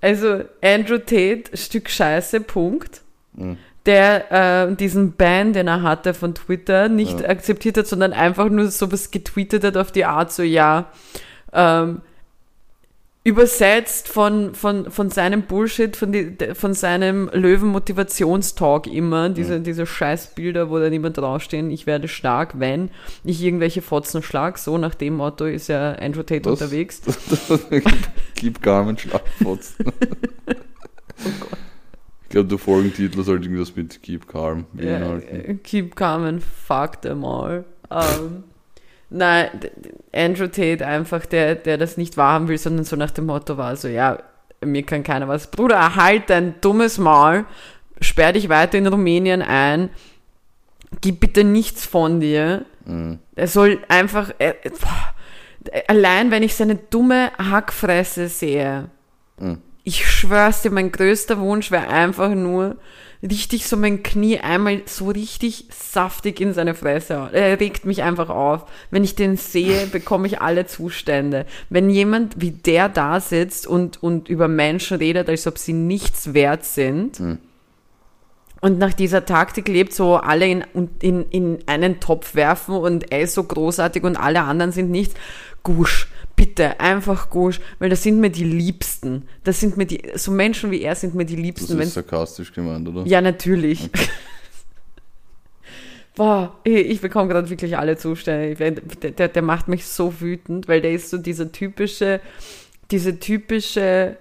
Also Andrew Tate, Stück Scheiße, Punkt. Hm. Der äh, diesen Ban, den er hatte von Twitter, nicht Ja. akzeptiert hat, sondern einfach nur sowas getweetet hat auf die Art, so ja, ähm, übersetzt von, von, von seinem Bullshit, von, die, von seinem Löwen-Motivationstalk immer, diese, diese Scheißbilder, wo dann immer draufstehen, ich werde stark, wenn ich irgendwelche Fotzen schlag, so nach dem Motto ist ja Andrew Tate Was? unterwegs. Gib Garmin Schlagfotzen. Ich glaube, der Folgentitel sollte irgendwas mit Keep Calm beinhalten. äh, keep calm and fuck them all. Ähm, nein, Andrew Tate einfach, der, der das nicht wahrhaben will, sondern so nach dem Motto war, so, ja, mir kann keiner was. Bruder, halt dein dummes Maul, sperr dich weiter in Rumänien ein, gib bitte nichts von dir. Mhm. Er soll einfach, boah, allein wenn ich seine dumme Hackfresse sehe, Mhm. Ich schwör's dir, mein größter Wunsch wäre einfach nur, richtig so mein Knie einmal so richtig saftig in seine Fresse. Er regt mich einfach auf. Wenn ich den sehe, bekomme ich alle Zustände. Wenn jemand wie der da sitzt und, und über Menschen redet, als ob sie nichts wert sind, Mhm. und nach dieser Taktik lebt, so alle in, in, in einen Topf werfen und er ist so großartig und alle anderen sind nichts. Gusch, bitte, einfach Gusch, weil das sind mir die Liebsten. Das sind mir die, so Menschen wie er sind mir die Das Liebsten. ist Wenn, sarkastisch gemeint, oder? ja, natürlich. Boah, ich, ich bekomme gerade wirklich alle Zustände. Der, der, der macht mich so wütend, weil der ist so dieser typische, diese typische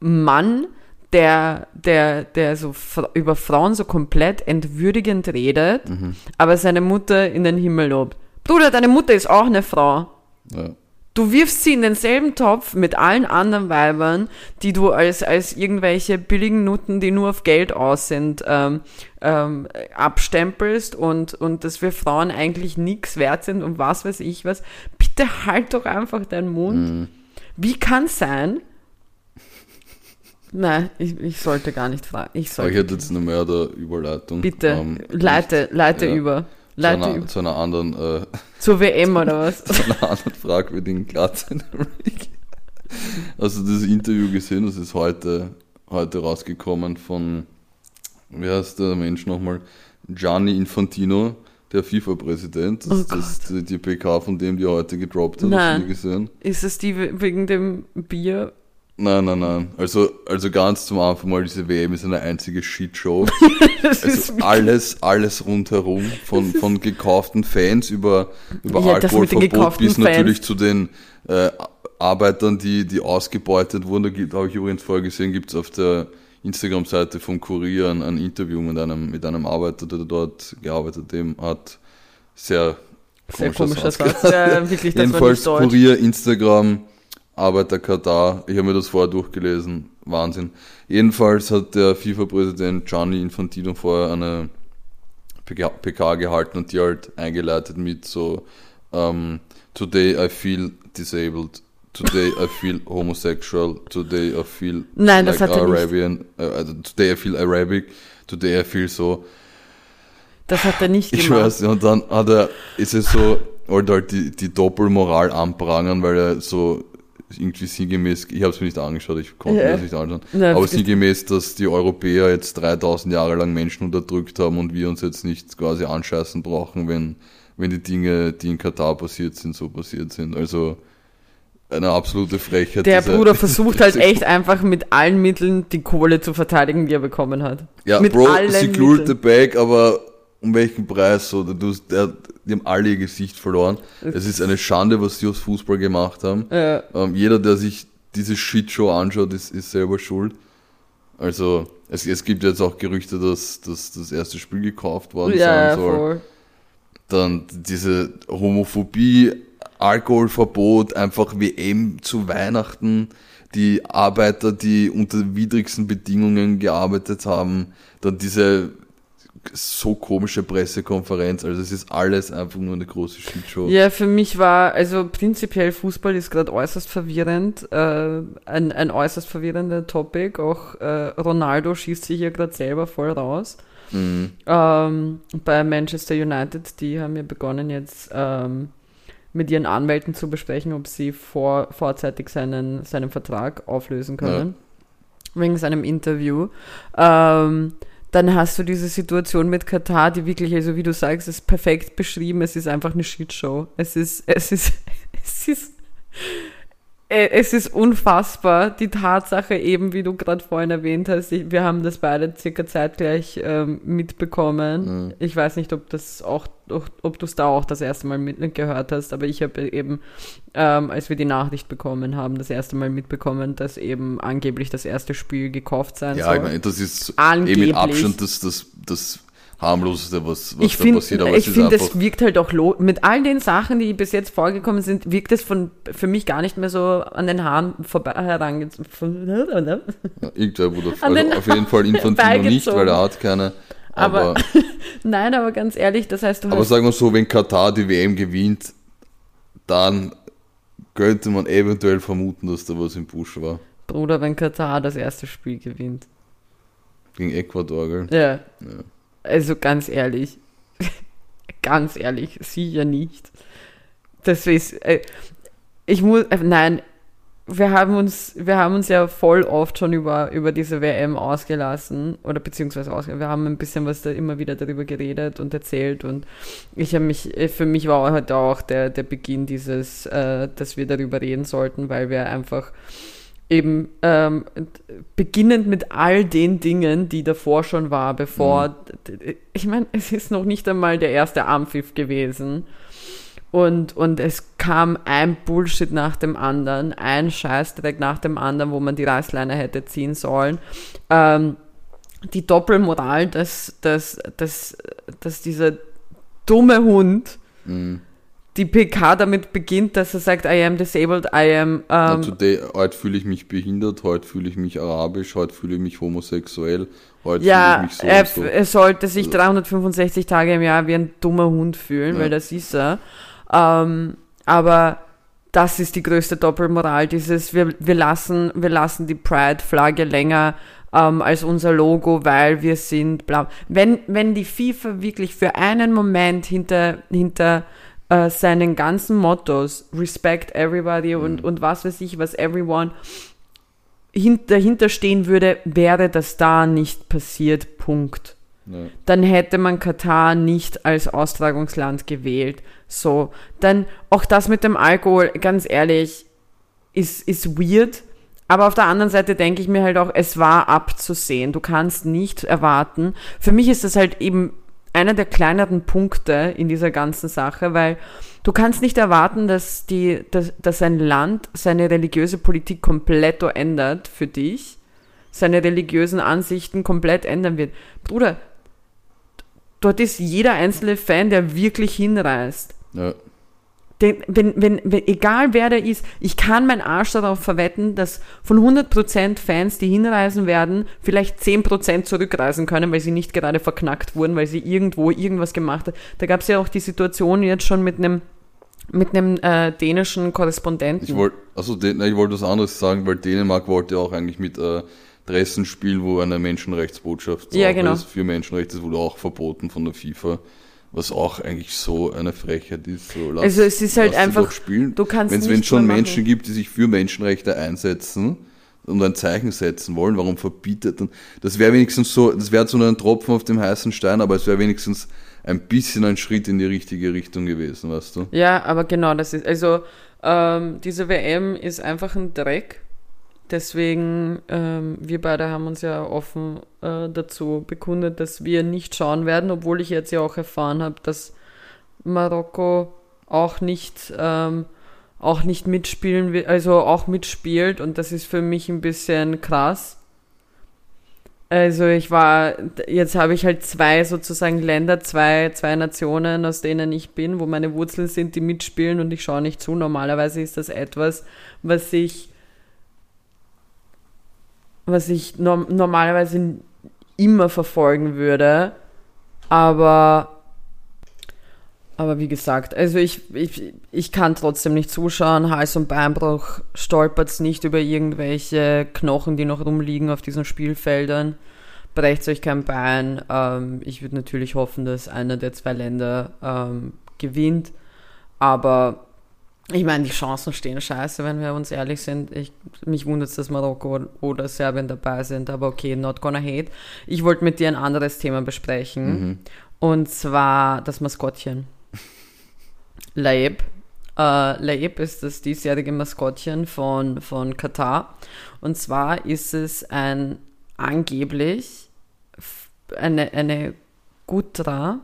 Mann, der, der, der so über Frauen so komplett entwürdigend redet, Mhm. aber seine Mutter in den Himmel lobt. Bruder, deine Mutter ist auch eine Frau. Ja. Du wirfst sie in denselben Topf mit allen anderen Weibern, die du als, als irgendwelche billigen Nutten, die nur auf Geld aus sind, ähm, ähm, abstempelst und, und dass wir Frauen eigentlich nichts wert sind und was weiß ich was. Bitte halt doch einfach deinen Mund. Mhm. Wie kann sein? Nein, ich, ich sollte gar nicht fragen. Ich sollte ich hätte jetzt noch mehr der Überleitung. bitte, ähm, leite, leite ja. über. Zu Leite einer, zu einer anderen, äh, Zur WM oder was? zu einer anderen fragwürdigen Glatze in der League. Also das Interview gesehen, das ist heute, heute rausgekommen von, wie heißt der Mensch nochmal? Gianni Infantino, der FIFA-Präsident. Das, Oh das ist die, PK von dem, die er heute gedroppt hat. Hast Nein. du die gesehen? Ist es die wegen dem Bier? Nein, nein, nein. Also, also ganz zum Anfang mal, diese WM ist eine einzige Shitshow. Das Also alles, alles rundherum, von, von gekauften Fans über, über Ja, das Alkoholverbot bis Fans. natürlich zu den äh, Arbeitern, die, die ausgebeutet wurden. Da gibt- habe ich übrigens vorher gesehen, gibt es auf der Instagram-Seite vom Kurier ein, ein Interview mit einem, mit einem Arbeiter, der dort gearbeitet dem hat. Sehr Sehr komischer komischer Satz. Satz. Ja, wirklich, das war Jedenfalls nicht deutsch. Kurier, Instagram, Arbeiter Katar. Ich habe mir das vorher durchgelesen. Wahnsinn. Jedenfalls hat der FIFA-Präsident Gianni Infantino vorher eine PK, PK gehalten und die halt eingeleitet mit so ähm, Today I feel disabled. Today I feel homosexual. Today I feel Nein, nicht. Arabian. Äh, also today I feel Arabic. Today I feel so. Das hat er nicht Ich gemacht. weiß, ja, und dann hat er, ist es so, wollte halt die, die Doppelmoral anprangern, weil er so irgendwie sinngemäß, ich habe es mir nicht angeschaut, ich konnte Ja. mir das nicht anschauen, Na, aber sinngemäß, dass die Europäer jetzt 3000 Jahre lang Menschen unterdrückt haben und wir uns jetzt nicht quasi anscheißen brauchen, wenn, wenn die Dinge, die in Katar passiert sind, so passiert sind. Also eine absolute Frechheit. Der diese- Bruder versucht halt echt einfach mit allen Mitteln die Kohle zu verteidigen, die er bekommen hat. Ja, mit Bro, allen secured the Mitteln. bag, aber um welchen Preis? So, du, der, die haben alle ihr Gesicht verloren. Es ist eine Schande, was sie aus Fußball gemacht haben. Ja. Ähm, jeder, der sich diese Shitshow anschaut, ist, ist selber schuld. Also, es, es gibt jetzt auch Gerüchte, dass, dass das erste Spiel gekauft worden Ja, sein soll. voll. Dann diese Homophobie, Alkoholverbot, einfach WM zu Weihnachten, die Arbeiter, die unter widrigsten Bedingungen gearbeitet haben, dann diese so komische Pressekonferenz, also es ist alles einfach nur eine große Shitshow. Ja, für mich war, also prinzipiell Fußball ist gerade äußerst verwirrend, äh, ein, ein äußerst verwirrender Topic. Auch äh, Ronaldo schießt sich hier gerade selber voll raus. Mhm. Ähm, bei Manchester United, die haben ja begonnen jetzt ähm, mit ihren Anwälten zu besprechen, ob sie vor, vorzeitig seinen, seinen Vertrag auflösen können. Wegen seinem Interview. Ähm, dann hast du diese Situation mit Katar, die wirklich, also wie du sagst, ist perfekt beschrieben. Es ist einfach eine Shitshow. Es ist, es ist, es ist, es ist unfassbar. Die Tatsache eben, wie du gerade vorhin erwähnt hast, ich, wir haben das beide circa zeitgleich ähm, mitbekommen. Mhm. Ich weiß nicht, ob das auch, ob, ob du es da auch das erste Mal mitgehört hast, aber ich habe eben, ähm, als wir die Nachricht bekommen haben, das erste Mal mitbekommen, dass eben angeblich das erste Spiel gekauft sein Ja, soll. ich meine, das ist eh Angeblich. mit Abstand das, das, das harmloseste, was, was ich da finde, passiert. Aber ich finde, es wirkt halt auch mit all den Sachen, die bis jetzt vorgekommen sind, wirkt es von für mich gar nicht mehr so an den Haaren vorbei herangezogen. ja, irgendwer wurde an den also auf jeden Fall Infantino nicht, weil er hat keine. Aber, Aber, nein, aber ganz ehrlich, das heißt, du aber sagen wir so, wenn Katar die WM gewinnt, dann könnte man eventuell vermuten, dass da was im Busch war. Bruder, wenn Katar das erste Spiel gewinnt. Gegen Ecuador, gell? Ja. Ja. Also ganz ehrlich, ganz ehrlich, sicher nicht. Das ist, äh, ich muss, äh, nein, wir haben uns, wir haben uns ja voll oft schon über, über diese WM ausgelassen oder beziehungsweise ausge wir haben ein bisschen was da immer wieder darüber geredet und erzählt und ich habe mich, äh, für mich war heute auch der, der Beginn dieses, äh, dass wir darüber reden sollten, weil wir einfach eben ähm, beginnend mit all den Dingen, die davor schon war, bevor, d- ich meine, es ist noch nicht einmal der erste Armpfiff gewesen. Und, und es kam ein Bullshit nach dem anderen, ein Scheißdreck nach dem anderen, wo man die Reißleine hätte ziehen sollen. Ähm, die Doppelmoral, dass, dass, dass, dass dieser dumme Hund Mhm. Die PK damit beginnt, dass er sagt, I am disabled, I am Na, ähm, today, heute fühle ich mich behindert, heute fühle ich mich arabisch, heute fühle ich mich homosexuell, heute Ja, fühle ich mich so er, so. er sollte sich 365 Tage im Jahr wie ein dummer Hund fühlen, Ja. weil das ist er. Ähm, aber das ist die größte Doppelmoral, dieses, wir, wir, lassen, wir lassen die Pride-Flagge länger ähm, als unser Logo, weil wir sind blau. Wenn, wenn die FIFA wirklich für einen Moment hinter, hinter äh, seinen ganzen Mottos, Respect Everybody und, und was weiß ich, was Everyone, hin, dahinter stehen würde, wäre das da nicht passiert. Punkt. Ja. Dann hätte man Katar nicht als Austragungsland gewählt. So, dann auch das mit dem Alkohol, ganz ehrlich, ist, ist weird. Aber auf der anderen Seite denke ich mir halt auch, es war abzusehen. Du kannst nicht erwarten. Für mich ist das halt eben einer der kleineren Punkte in dieser ganzen Sache, weil du kannst nicht erwarten, dass, die, dass, dass ein Land seine religiöse Politik komplett ändert für dich, seine religiösen Ansichten komplett ändern wird. Bruder, dort ist jeder einzelne Fan, der wirklich hinreist. Ja. Den, wenn, wenn, wenn, egal wer der ist, ich kann meinen Arsch darauf verwetten, dass von 100% Fans, die hinreisen werden, vielleicht 10% zurückreisen können, weil sie nicht gerade verknackt wurden, weil sie irgendwo irgendwas gemacht haben. Da gab es ja auch die Situation jetzt schon mit einem mit einem äh, dänischen Korrespondenten. Ich wollte, also ich wollte was anderes sagen, weil Dänemark wollte auch eigentlich mit äh, Dressen spielen, wo eine Menschenrechtsbotschaft Ja, genau. ist für Menschenrechte, wurde auch verboten von der FIFA, was auch eigentlich so eine Frechheit ist. So, lass, Also es ist halt einfach- spielen. du kannst Wenn es schon. Menschen gibt, die sich für Menschenrechte einsetzen und ein Zeichen setzen wollen, warum verbietet dann? Das wäre wenigstens so, das wäre so ein Tropfen auf dem heißen Stein, aber es wäre wenigstens ein bisschen ein Schritt in die richtige Richtung gewesen, weißt du? Ja, aber genau das ist, also ähm, diese WM ist einfach ein Dreck. Deswegen, ähm, wir beide haben uns ja offen äh, dazu bekundet, dass wir nicht schauen werden, obwohl ich jetzt ja auch erfahren habe, dass Marokko auch nicht, ähm, auch nicht mitspielen will, also auch mitspielt und das ist für mich ein bisschen krass. Also ich war, jetzt habe ich halt zwei sozusagen Länder, zwei, zwei Nationen, aus denen ich bin, wo meine Wurzeln sind, die mitspielen und ich schaue nicht zu. Normalerweise ist das etwas, was ich, was ich no normalerweise immer verfolgen würde. Aber, aber wie gesagt, also ich, ich, ich kann trotzdem nicht zuschauen. Hals- und Beinbruch stolpert nicht über irgendwelche Knochen, die noch rumliegen auf diesen Spielfeldern. Brecht euch kein Bein. Ähm, ich würde natürlich hoffen, dass einer der zwei Länder ähm, gewinnt. Aber ich meine, die Chancen stehen scheiße, wenn wir uns ehrlich sind. Ich, mich wundert es, dass Marokko oder Serbien dabei sind, aber okay, not gonna hate. Ich wollte mit dir ein anderes Thema besprechen. Mhm. Und zwar das Maskottchen. Laib. Äh, Laib ist das diesjährige Maskottchen von, von Katar. Und zwar ist es ein angeblich eine, eine Gutra.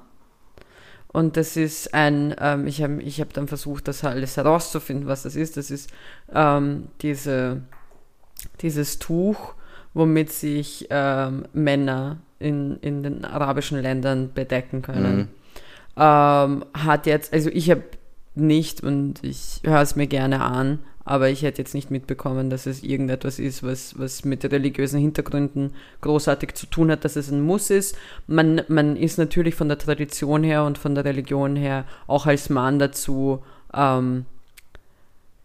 Und das ist ein, ähm, ich habe ich hab dann versucht, das alles herauszufinden, was das ist. Das ist ähm, diese, dieses Tuch, womit sich ähm, Männer in, in den arabischen Ländern bedecken können. Mhm. Ähm, hat jetzt, also ich habe nicht und ich höre es mir gerne an, aber ich hätte jetzt nicht mitbekommen, dass es irgendetwas ist, was, was mit religiösen Hintergründen großartig zu tun hat, dass es ein Muss ist. Man, man ist natürlich von der Tradition her und von der Religion her auch als Mann dazu, ähm,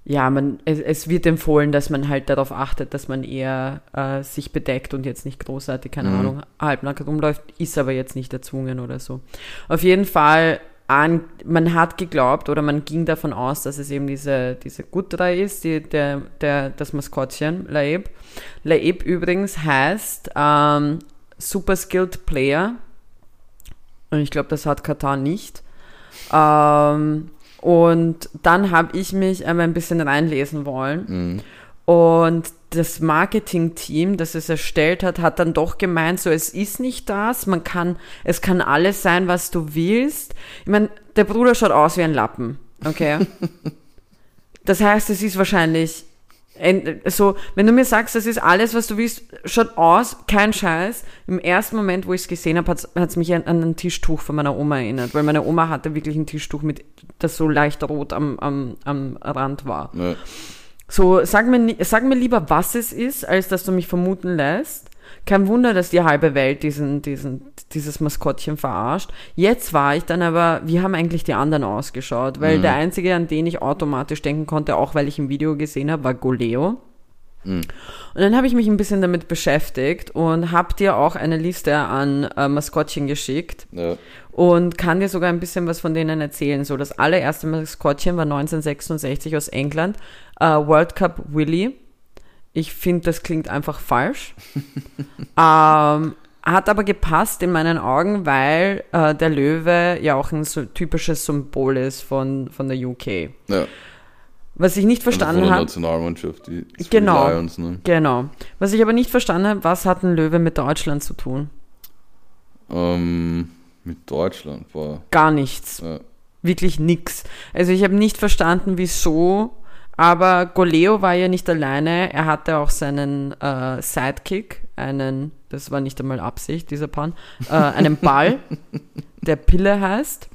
ja, man, es, es wird empfohlen, dass man halt darauf achtet, dass man eher äh, sich bedeckt und jetzt nicht großartig, keine Mhm. Ahnung, halbnackt rumläuft, ist aber jetzt nicht erzwungen oder so. Auf jeden Fall, an, man hat geglaubt oder man ging davon aus, dass es eben diese, diese Gutra ist, die, der, der, das Maskottchen, Laib. Laib übrigens heißt ähm, Super Skilled Player. Und ich glaube, das hat Katar nicht. Ähm, und dann habe ich mich einmal ein bisschen reinlesen wollen. Mhm. Und das Marketing-Team, das es erstellt hat, hat dann doch gemeint, so es ist nicht das, man kann, es kann alles sein, was du willst. Ich meine, der Bruder schaut aus wie ein Lappen, okay? das heißt, es ist wahrscheinlich ein- so, wenn du mir sagst, das ist alles, was du willst, schaut aus, kein Scheiß. Im ersten Moment, wo ich es gesehen habe, hat es mich an, an ein Tischtuch von meiner Oma erinnert, weil meine Oma hatte wirklich ein Tischtuch mit, das so leicht rot am, am, am Rand war. Ja. So, sag mir, sag mir lieber, was es ist, als dass du mich vermuten lässt. Kein Wunder, dass die halbe Welt diesen, diesen, dieses Maskottchen verarscht. Jetzt war ich dann aber, wie haben eigentlich die anderen ausgeschaut? Weil Mhm. der einzige, an den ich automatisch denken konnte, auch weil ich ein Video gesehen habe, war Goleo. Mhm. Und dann habe ich mich ein bisschen damit beschäftigt und habe dir auch eine Liste an äh, Maskottchen geschickt Ja. Und kann dir sogar ein bisschen was von denen erzählen. So, das allererste Maskottchen war 1966 aus England, äh, World Cup Willy. Ich finde, das klingt einfach falsch. ähm, hat aber gepasst in meinen Augen, weil äh, der Löwe ja auch ein so typisches Symbol ist von, von der UK. ja. Was ich nicht verstanden habe. Nationalmannschaft, die Sweet Genau. Lions, ne? Genau. Was ich aber nicht verstanden habe, was hat ein Löwe mit Deutschland zu tun? ähm, mit Deutschland war. Gar nichts. Ja. Wirklich nix. Also ich habe nicht verstanden, wieso, aber Goleo war ja nicht alleine. Er hatte auch seinen äh, Sidekick, einen, das war nicht einmal Absicht, dieser Pan, äh, einen Ball, der Pille heißt,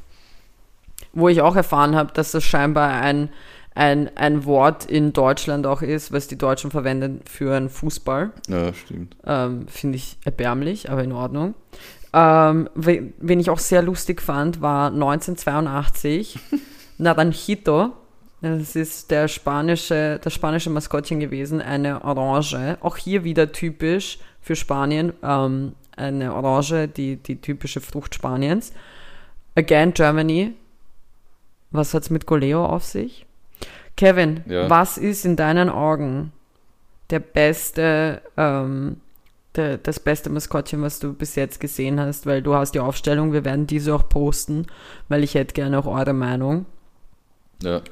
wo ich auch erfahren habe, dass das scheinbar ein, ein, ein Wort in Deutschland auch ist, was die Deutschen verwenden für einen Fußball. ja, stimmt. Ähm, Finde ich erbärmlich, aber in Ordnung. Ähm, we- wen ich auch sehr lustig fand, war 1982 Naranjito. Das ist der spanische, das spanische Maskottchen gewesen, eine Orange. Auch hier wieder typisch für Spanien. Ähm, eine Orange, die, die typische Frucht Spaniens. Again, Germany. Was hat's mit Goleo auf sich? Kevin, Ja. was ist in deinen Augen der beste, ähm, der, das beste Maskottchen, was du bis jetzt gesehen hast, weil du hast die Aufstellung, wir werden diese auch posten, weil ich hätte gerne auch eure Meinung. Ja,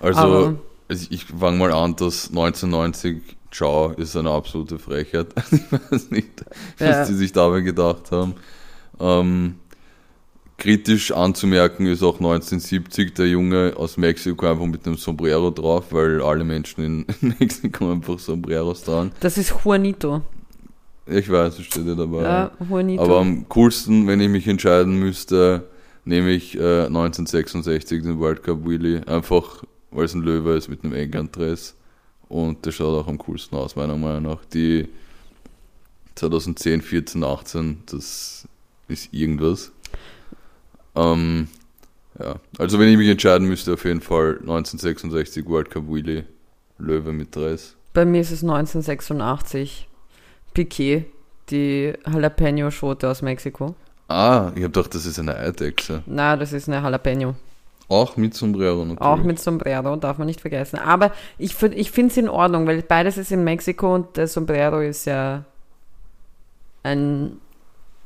also Aber- ich fange mal an, dass 1990 Ciao ist eine absolute Frechheit. ich weiß nicht, was Ja. die sich dabei gedacht haben. Ähm, kritisch anzumerken ist auch 1970 der Junge aus Mexiko einfach mit einem Sombrero drauf, weil alle Menschen in Mexiko einfach Sombreros tragen. Das ist Juanito. Ich weiß, es steht ja dabei. Ja, Juanito. Aber am coolsten, wenn ich mich entscheiden müsste, nehme ich äh, 1966 den World Cup Willy. Einfach, weil es ein Löwe ist mit einem England-Dress. Und der schaut auch am coolsten aus, meiner Meinung nach. Die 2010, 14, 18, das ist irgendwas. Ähm, ja, also wenn ich mich entscheiden müsste, auf jeden Fall 1966 World Cup Willy, Löwe mit Dress. Bei mir ist es 1986. Piquet, die Jalapeno-Schote aus Mexiko. Ah, ich habe gedacht, das ist eine Eidechse. Na, das ist eine Jalapeno. Auch mit Sombrero natürlich. Auch mit Sombrero, darf man nicht vergessen. Aber ich, ich finde es in Ordnung, weil beides ist in Mexiko und der Sombrero ist ja ein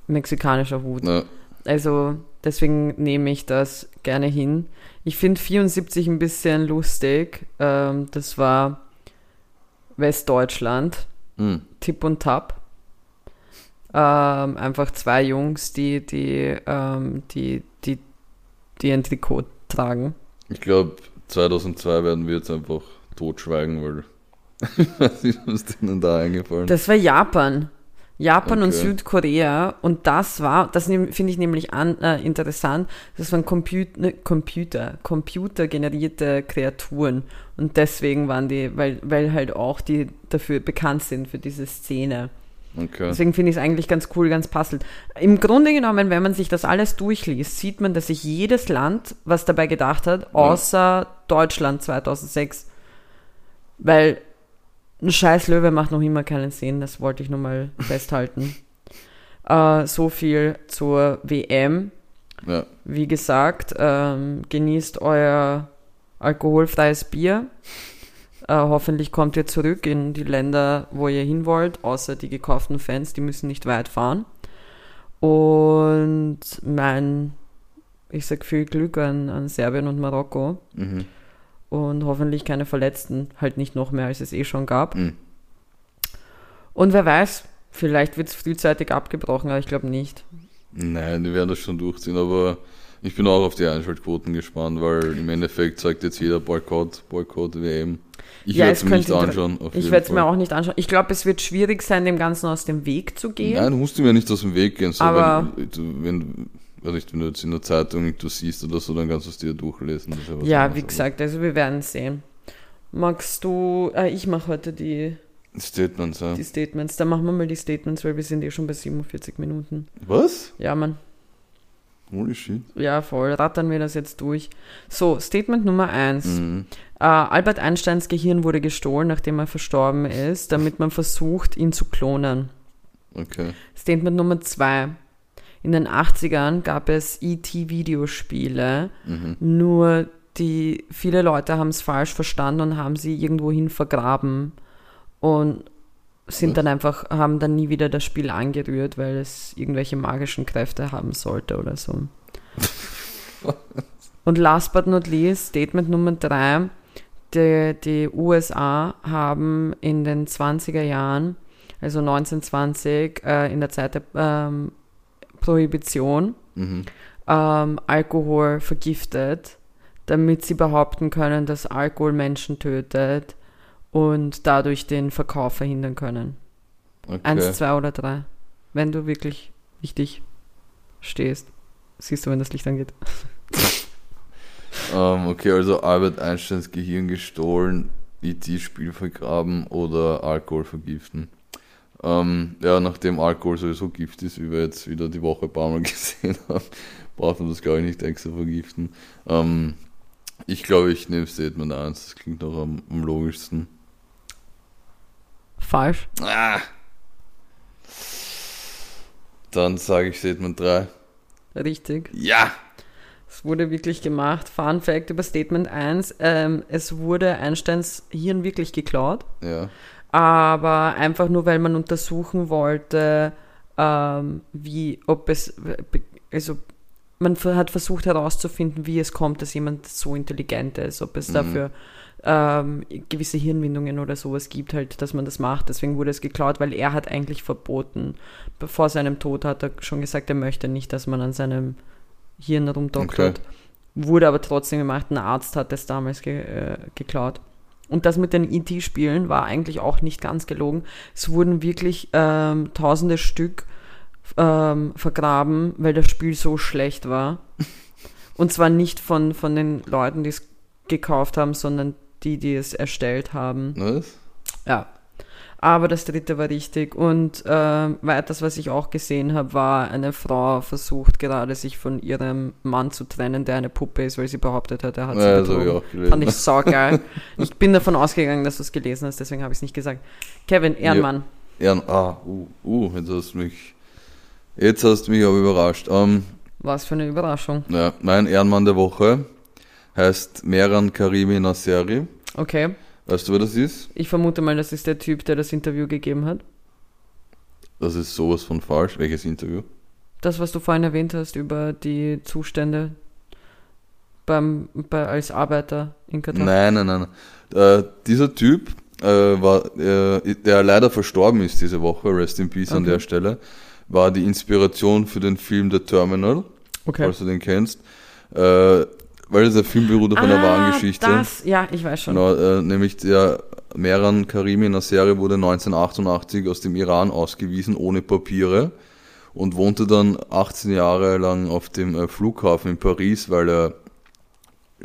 mexikanischer Hut. Na, Also deswegen nehme ich das gerne hin. Ich finde 74 ein bisschen lustig. Ähm, das war Westdeutschland, hm. Tipp und Tap. Ähm, einfach zwei Jungs, die, die, ähm, die, die, die ein Trikot tragen. Ich glaube, 2002 werden wir jetzt einfach totschweigen, weil was ist denen da eingefallen Das war Japan. Japan und Okay. Südkorea und das war, das finde ich nämlich an, äh, interessant, das waren Computer, ne, Computer, computergenerierte Kreaturen und deswegen waren die, weil, weil halt auch die dafür bekannt sind für diese Szene. Okay. Deswegen finde ich es eigentlich ganz cool, ganz passend. Im Grunde genommen, wenn man sich das alles durchliest, sieht man, dass sich jedes Land was dabei gedacht hat, außer Deutschland 2006. Weil ein scheiß Löwe macht noch immer keinen Sinn, das wollte ich nur mal festhalten. Äh, so viel zur WM. Ja. Wie gesagt, ähm, genießt euer alkoholfreies Bier. Äh, hoffentlich kommt ihr zurück in die Länder, wo ihr hin wollt, außer die gekauften Fans, die müssen nicht weit fahren. Und mein, ich sag viel Glück an, an Serbien und Marokko. Mhm. Und hoffentlich keine Verletzten, halt nicht noch mehr, als es eh schon gab. Mhm. Und wer weiß, vielleicht wird es frühzeitig abgebrochen, aber ich glaube nicht. Nein, die werden das schon durchziehen, aber ich bin auch auf die Einschaltquoten gespannt, weil im Endeffekt sagt jetzt jeder Boykott, Boykott WM. Ich Ja, werde es mir nicht anschauen. Ich werde es mir auch nicht anschauen. Ich glaube, es wird schwierig sein, dem Ganzen aus dem Weg zu gehen. Nein, du musst ihm ja nicht aus dem Weg gehen. So, Aber- wenn, du, wenn, nicht, wenn du jetzt in der Zeitung du siehst oder so, dann kannst du es dir durchlesen. Ja, wie gesagt, also wir werden sehen. Magst du, äh, ich mache heute die, Statements, ja. die Statements. Dann machen wir mal die Statements, weil wir sind eh schon bei 47 Minuten. Was? Ja, Mann. Holy shit. Ja, voll. Rattern wir das jetzt durch. So, Statement Nummer 1. Mhm. Äh, Albert Einsteins Gehirn wurde gestohlen, nachdem er verstorben ist, damit man versucht, ihn zu klonen. Okay. Statement Nummer 2. In den 80ern gab es ET-Videospiele, Mhm. nur die viele Leute haben es falsch verstanden und haben sie irgendwohin vergraben und sind Was? dann einfach, haben dann nie wieder das Spiel angerührt, weil es irgendwelche magischen Kräfte haben sollte oder so. und last but not least, Statement Nummer 3. Die, die USA haben in den 20er Jahren, also 1920, äh, in der Zeit der ähm, Prohibition, Mhm. ähm, Alkohol vergiftet, damit sie behaupten können, dass Alkohol Menschen tötet und dadurch den Verkauf verhindern können. Okay. Eins, zwei oder drei. Wenn du wirklich wichtig stehst. Siehst du, wenn das Licht angeht. Ähm, okay, also Albert Einsteins Gehirn gestohlen, IT-Spiel vergraben oder Alkohol vergiften. Ähm, ja, nachdem Alkohol sowieso Gift ist, wie wir jetzt wieder die Woche ein paar Mal gesehen haben, braucht man das glaube ich nicht extra vergiften. Ähm, ich glaube, ich nehme Statement 1, das klingt noch am, am logischsten. Falsch. Ah. Dann sage ich Statement 3. Richtig. Ja! Es wurde wirklich gemacht. Fun Fact über Statement 1. Ähm, es wurde Einsteins Hirn wirklich geklaut. Ja. Aber einfach nur, weil man untersuchen wollte, ähm, wie, ob es, also man hat versucht herauszufinden, wie es kommt, dass jemand so intelligent ist, ob es Mhm. dafür ähm, gewisse Hirnwindungen oder sowas gibt, halt, dass man das macht. Deswegen wurde es geklaut, weil er hat eigentlich verboten. Vor seinem Tod hat er schon gesagt, er möchte nicht, dass man an seinem Hirn rumdoktert. Wurde aber trotzdem gemacht. Ein Arzt hat es damals ge äh, geklaut. Und das mit den ET-Spielen war eigentlich auch nicht ganz gelogen. Es wurden wirklich ähm, tausende Stück ähm, vergraben, weil das Spiel so schlecht war. Und zwar nicht von, von den Leuten, die es gekauft haben, sondern die, die es erstellt haben. Was? Ja. Aber das dritte war richtig. Und ähm, weiters, was ich auch gesehen habe, war, eine Frau versucht gerade sich von ihrem Mann zu trennen, der eine Puppe ist, weil sie behauptet hat, er hat sie Ja, das habe ich betrogen. auch gelesen. Fand ich saugeil. ich bin davon ausgegangen, dass du es gelesen hast, deswegen habe ich es nicht gesagt. Kevin, Ehrenmann. Ehren, ah, uh, uh, jetzt hast du mich, jetzt hast du mich aber überrascht. Ähm, Was für eine Überraschung. ja, mein Ehrenmann der Woche heißt Meran Karimi Nasseri. Okay. Weißt du, wer das ist? Ich vermute mal, das ist der Typ, der das Interview gegeben hat. Das ist sowas von falsch. Welches Interview? Das, was du vorhin erwähnt hast über die Zustände beim, bei, als Arbeiter in Katar. Nein, nein, nein. Äh, dieser Typ, äh, war, äh, der leider verstorben ist diese Woche, Rest in Peace an Okay. der Stelle, war die Inspiration für den Film The Terminal, Okay. falls du den kennst. Weil dieser Film beruht auf einer wahren Geschichte. Ah, Das, ja, ich weiß schon. Genau, äh, nämlich der Meran Karimi Nasseri wurde 1988 aus dem Iran ausgewiesen ohne Papiere und wohnte dann 18 Jahre lang auf dem äh, Flughafen in Paris, weil er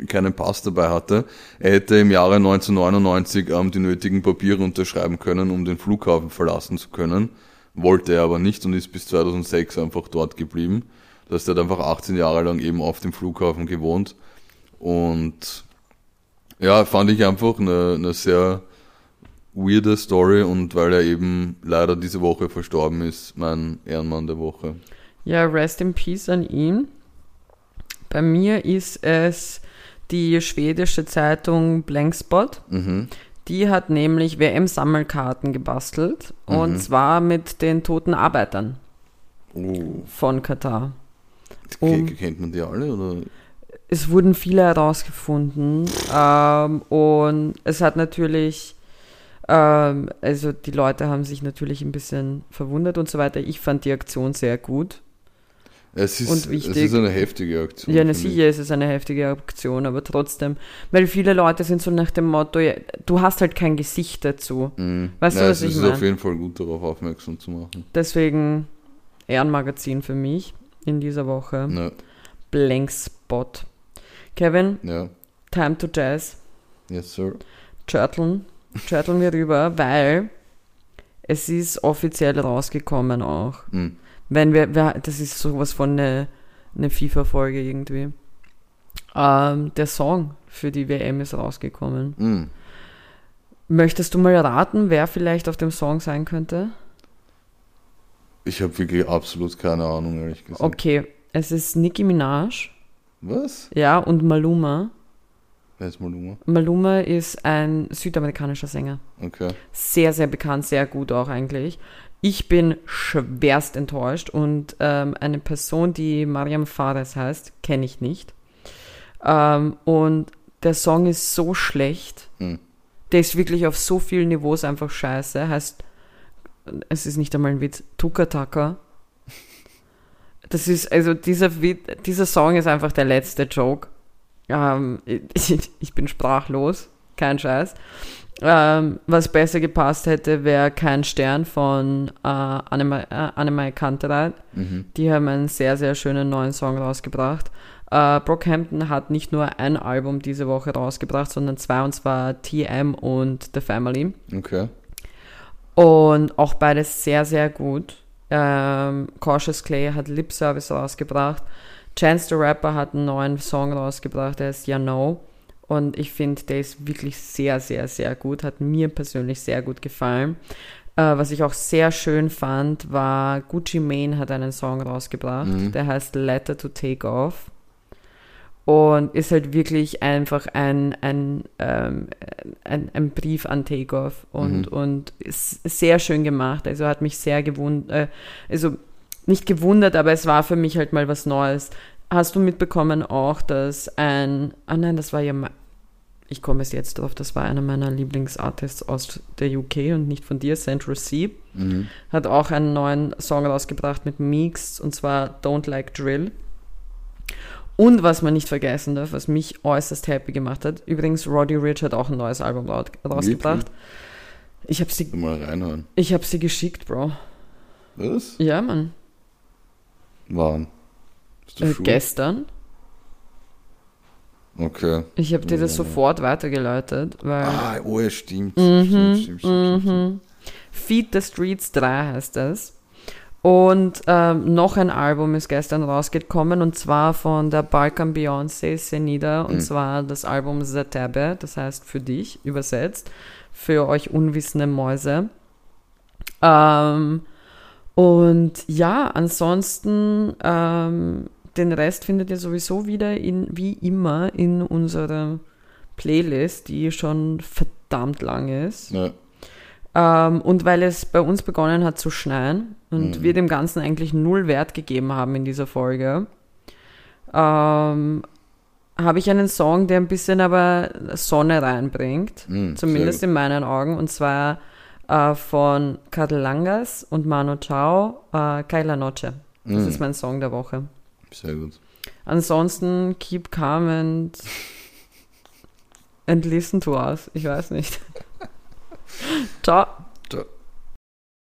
keinen Pass dabei hatte. Er hätte im Jahre 1999 ähm, die nötigen Papiere unterschreiben können, um den Flughafen verlassen zu können. Wollte er aber nicht und ist bis 2006 einfach dort geblieben. Das heißt, er hat einfach 18 Jahre lang eben auf dem Flughafen gewohnt. Und ja, fand ich einfach eine, eine sehr weirde Story und weil er eben leider diese Woche verstorben ist, mein Ehrenmann der Woche. Ja, rest in peace an ihn. Bei mir ist es die schwedische Zeitung Blankspot. Mhm. Die hat nämlich WM-Sammelkarten gebastelt. Und Mhm. zwar mit den toten Arbeitern Oh. von Katar. Um- Kennt man die alle? Oder? Es wurden viele herausgefunden. Ähm, und es hat natürlich, ähm, also die Leute haben sich natürlich ein bisschen verwundert und so weiter. Ich fand die Aktion sehr gut. Es ist, es ist eine heftige Aktion. Ja, sicher ist es eine heftige Aktion, aber trotzdem, weil viele Leute sind so nach dem Motto, ja, du hast halt kein Gesicht dazu. Mhm. Weißt du, Nein, was es ich ist mein? auf jeden Fall gut, darauf aufmerksam zu machen. Deswegen Ehrenmagazin für mich in dieser Woche. Ja, Blank Spot. Kevin, ja. Time to Jazz. Yes, sir. Turteln. Turteln wir rüber, weil es ist offiziell rausgekommen auch. Mhm. Wenn wir, wir das ist sowas von eine, eine FIFA-Folge irgendwie. Ähm, der Song für die WM ist rausgekommen. Mhm. Möchtest du mal raten, wer vielleicht auf dem Song sein könnte? Ich habe wirklich absolut keine Ahnung, ehrlich gesagt. Okay, es ist Nicki Minaj, Was? ja, und Maluma. Wer ist Maluma? Maluma ist ein südamerikanischer Sänger. Okay. Sehr, sehr bekannt, sehr gut auch eigentlich. Ich bin schwerst enttäuscht und ähm, eine Person, die Mariam Fares heißt, kenne ich nicht. Ähm, und der Song ist so schlecht. Hm. Der ist wirklich auf so vielen Niveaus einfach scheiße. Heißt, es ist nicht einmal ein Witz, Tukataka. Das ist, also dieser, dieser Song ist einfach der letzte Joke. Ähm, ich, ich bin sprachlos, kein Scheiß. Ähm, was besser gepasst hätte, wäre Kein Stern von äh, Annemai äh, Kantereit. Mhm. Die haben einen sehr, sehr schönen neuen Song rausgebracht. Äh, Brockhampton hat nicht nur ein Album diese Woche rausgebracht, sondern zwei, und zwar TM und The Family. Okay. Und auch beides sehr, sehr gut. Ähm, Cautious Clay hat Lip Service rausgebracht. Chance the Rapper hat einen neuen Song rausgebracht, der ist Ja No. Und ich finde, der ist wirklich sehr, sehr, sehr gut. Hat mir persönlich sehr gut gefallen. Äh, was ich auch sehr schön fand, war Gucci Mane hat einen Song rausgebracht. Mhm. Der heißt Letter to Take Off. Und ist halt wirklich einfach ein, ein, ähm, ein, ein Brief an Takeoff und, Mhm. und ist sehr schön gemacht. Also hat mich sehr gewundert, äh, also nicht gewundert, aber es war für mich halt mal was Neues. Hast du mitbekommen auch, dass ein, ah nein, das war ja, ich komme es jetzt drauf, das war einer meiner Lieblingsartists aus der UK und nicht von dir, Central C, Mhm. hat auch einen neuen Song rausgebracht mit Meeks und zwar Don't Like Drill. Und was man nicht vergessen darf, was mich äußerst happy gemacht hat, übrigens Roddy Rich hat auch ein neues Album rausgebracht. Ich habe sie, Mal reinhören. ich hab sie geschickt, Bro. Was? Ja, Mann. Wann? Äh, gestern. Okay. Ich habe dir das Ja. sofort weitergeleitet, weil Ah, oh, ja, stimmt. Mhm, Stimmt, stimmt, stimmt, stimmt, stimmt. mhm. Feed the Streets 3 heißt das. Und ähm, noch ein Album ist gestern rausgekommen und zwar von der Balkan Beyoncé Senida und Mhm. zwar das Album Zatabe, das heißt für dich übersetzt, für euch unwissende Mäuse. Ähm, und ja, ansonsten ähm, den Rest findet ihr sowieso wieder in, wie immer in unserer Playlist, die schon verdammt lang ist. Ja. Ähm, und weil es bei uns begonnen hat zu schneien und Mhm. wir dem Ganzen eigentlich null Wert gegeben haben in dieser Folge, ähm, habe ich einen Song, der ein bisschen aber Sonne reinbringt, Mhm, zumindest in meinen Augen, und zwar äh, von Langas und Manu Chao, äh, Kaila Noche. Das Mhm. ist mein Song der Woche. Sehr gut. Ansonsten keep calm and, and listen to us. Ich weiß nicht. Ciao.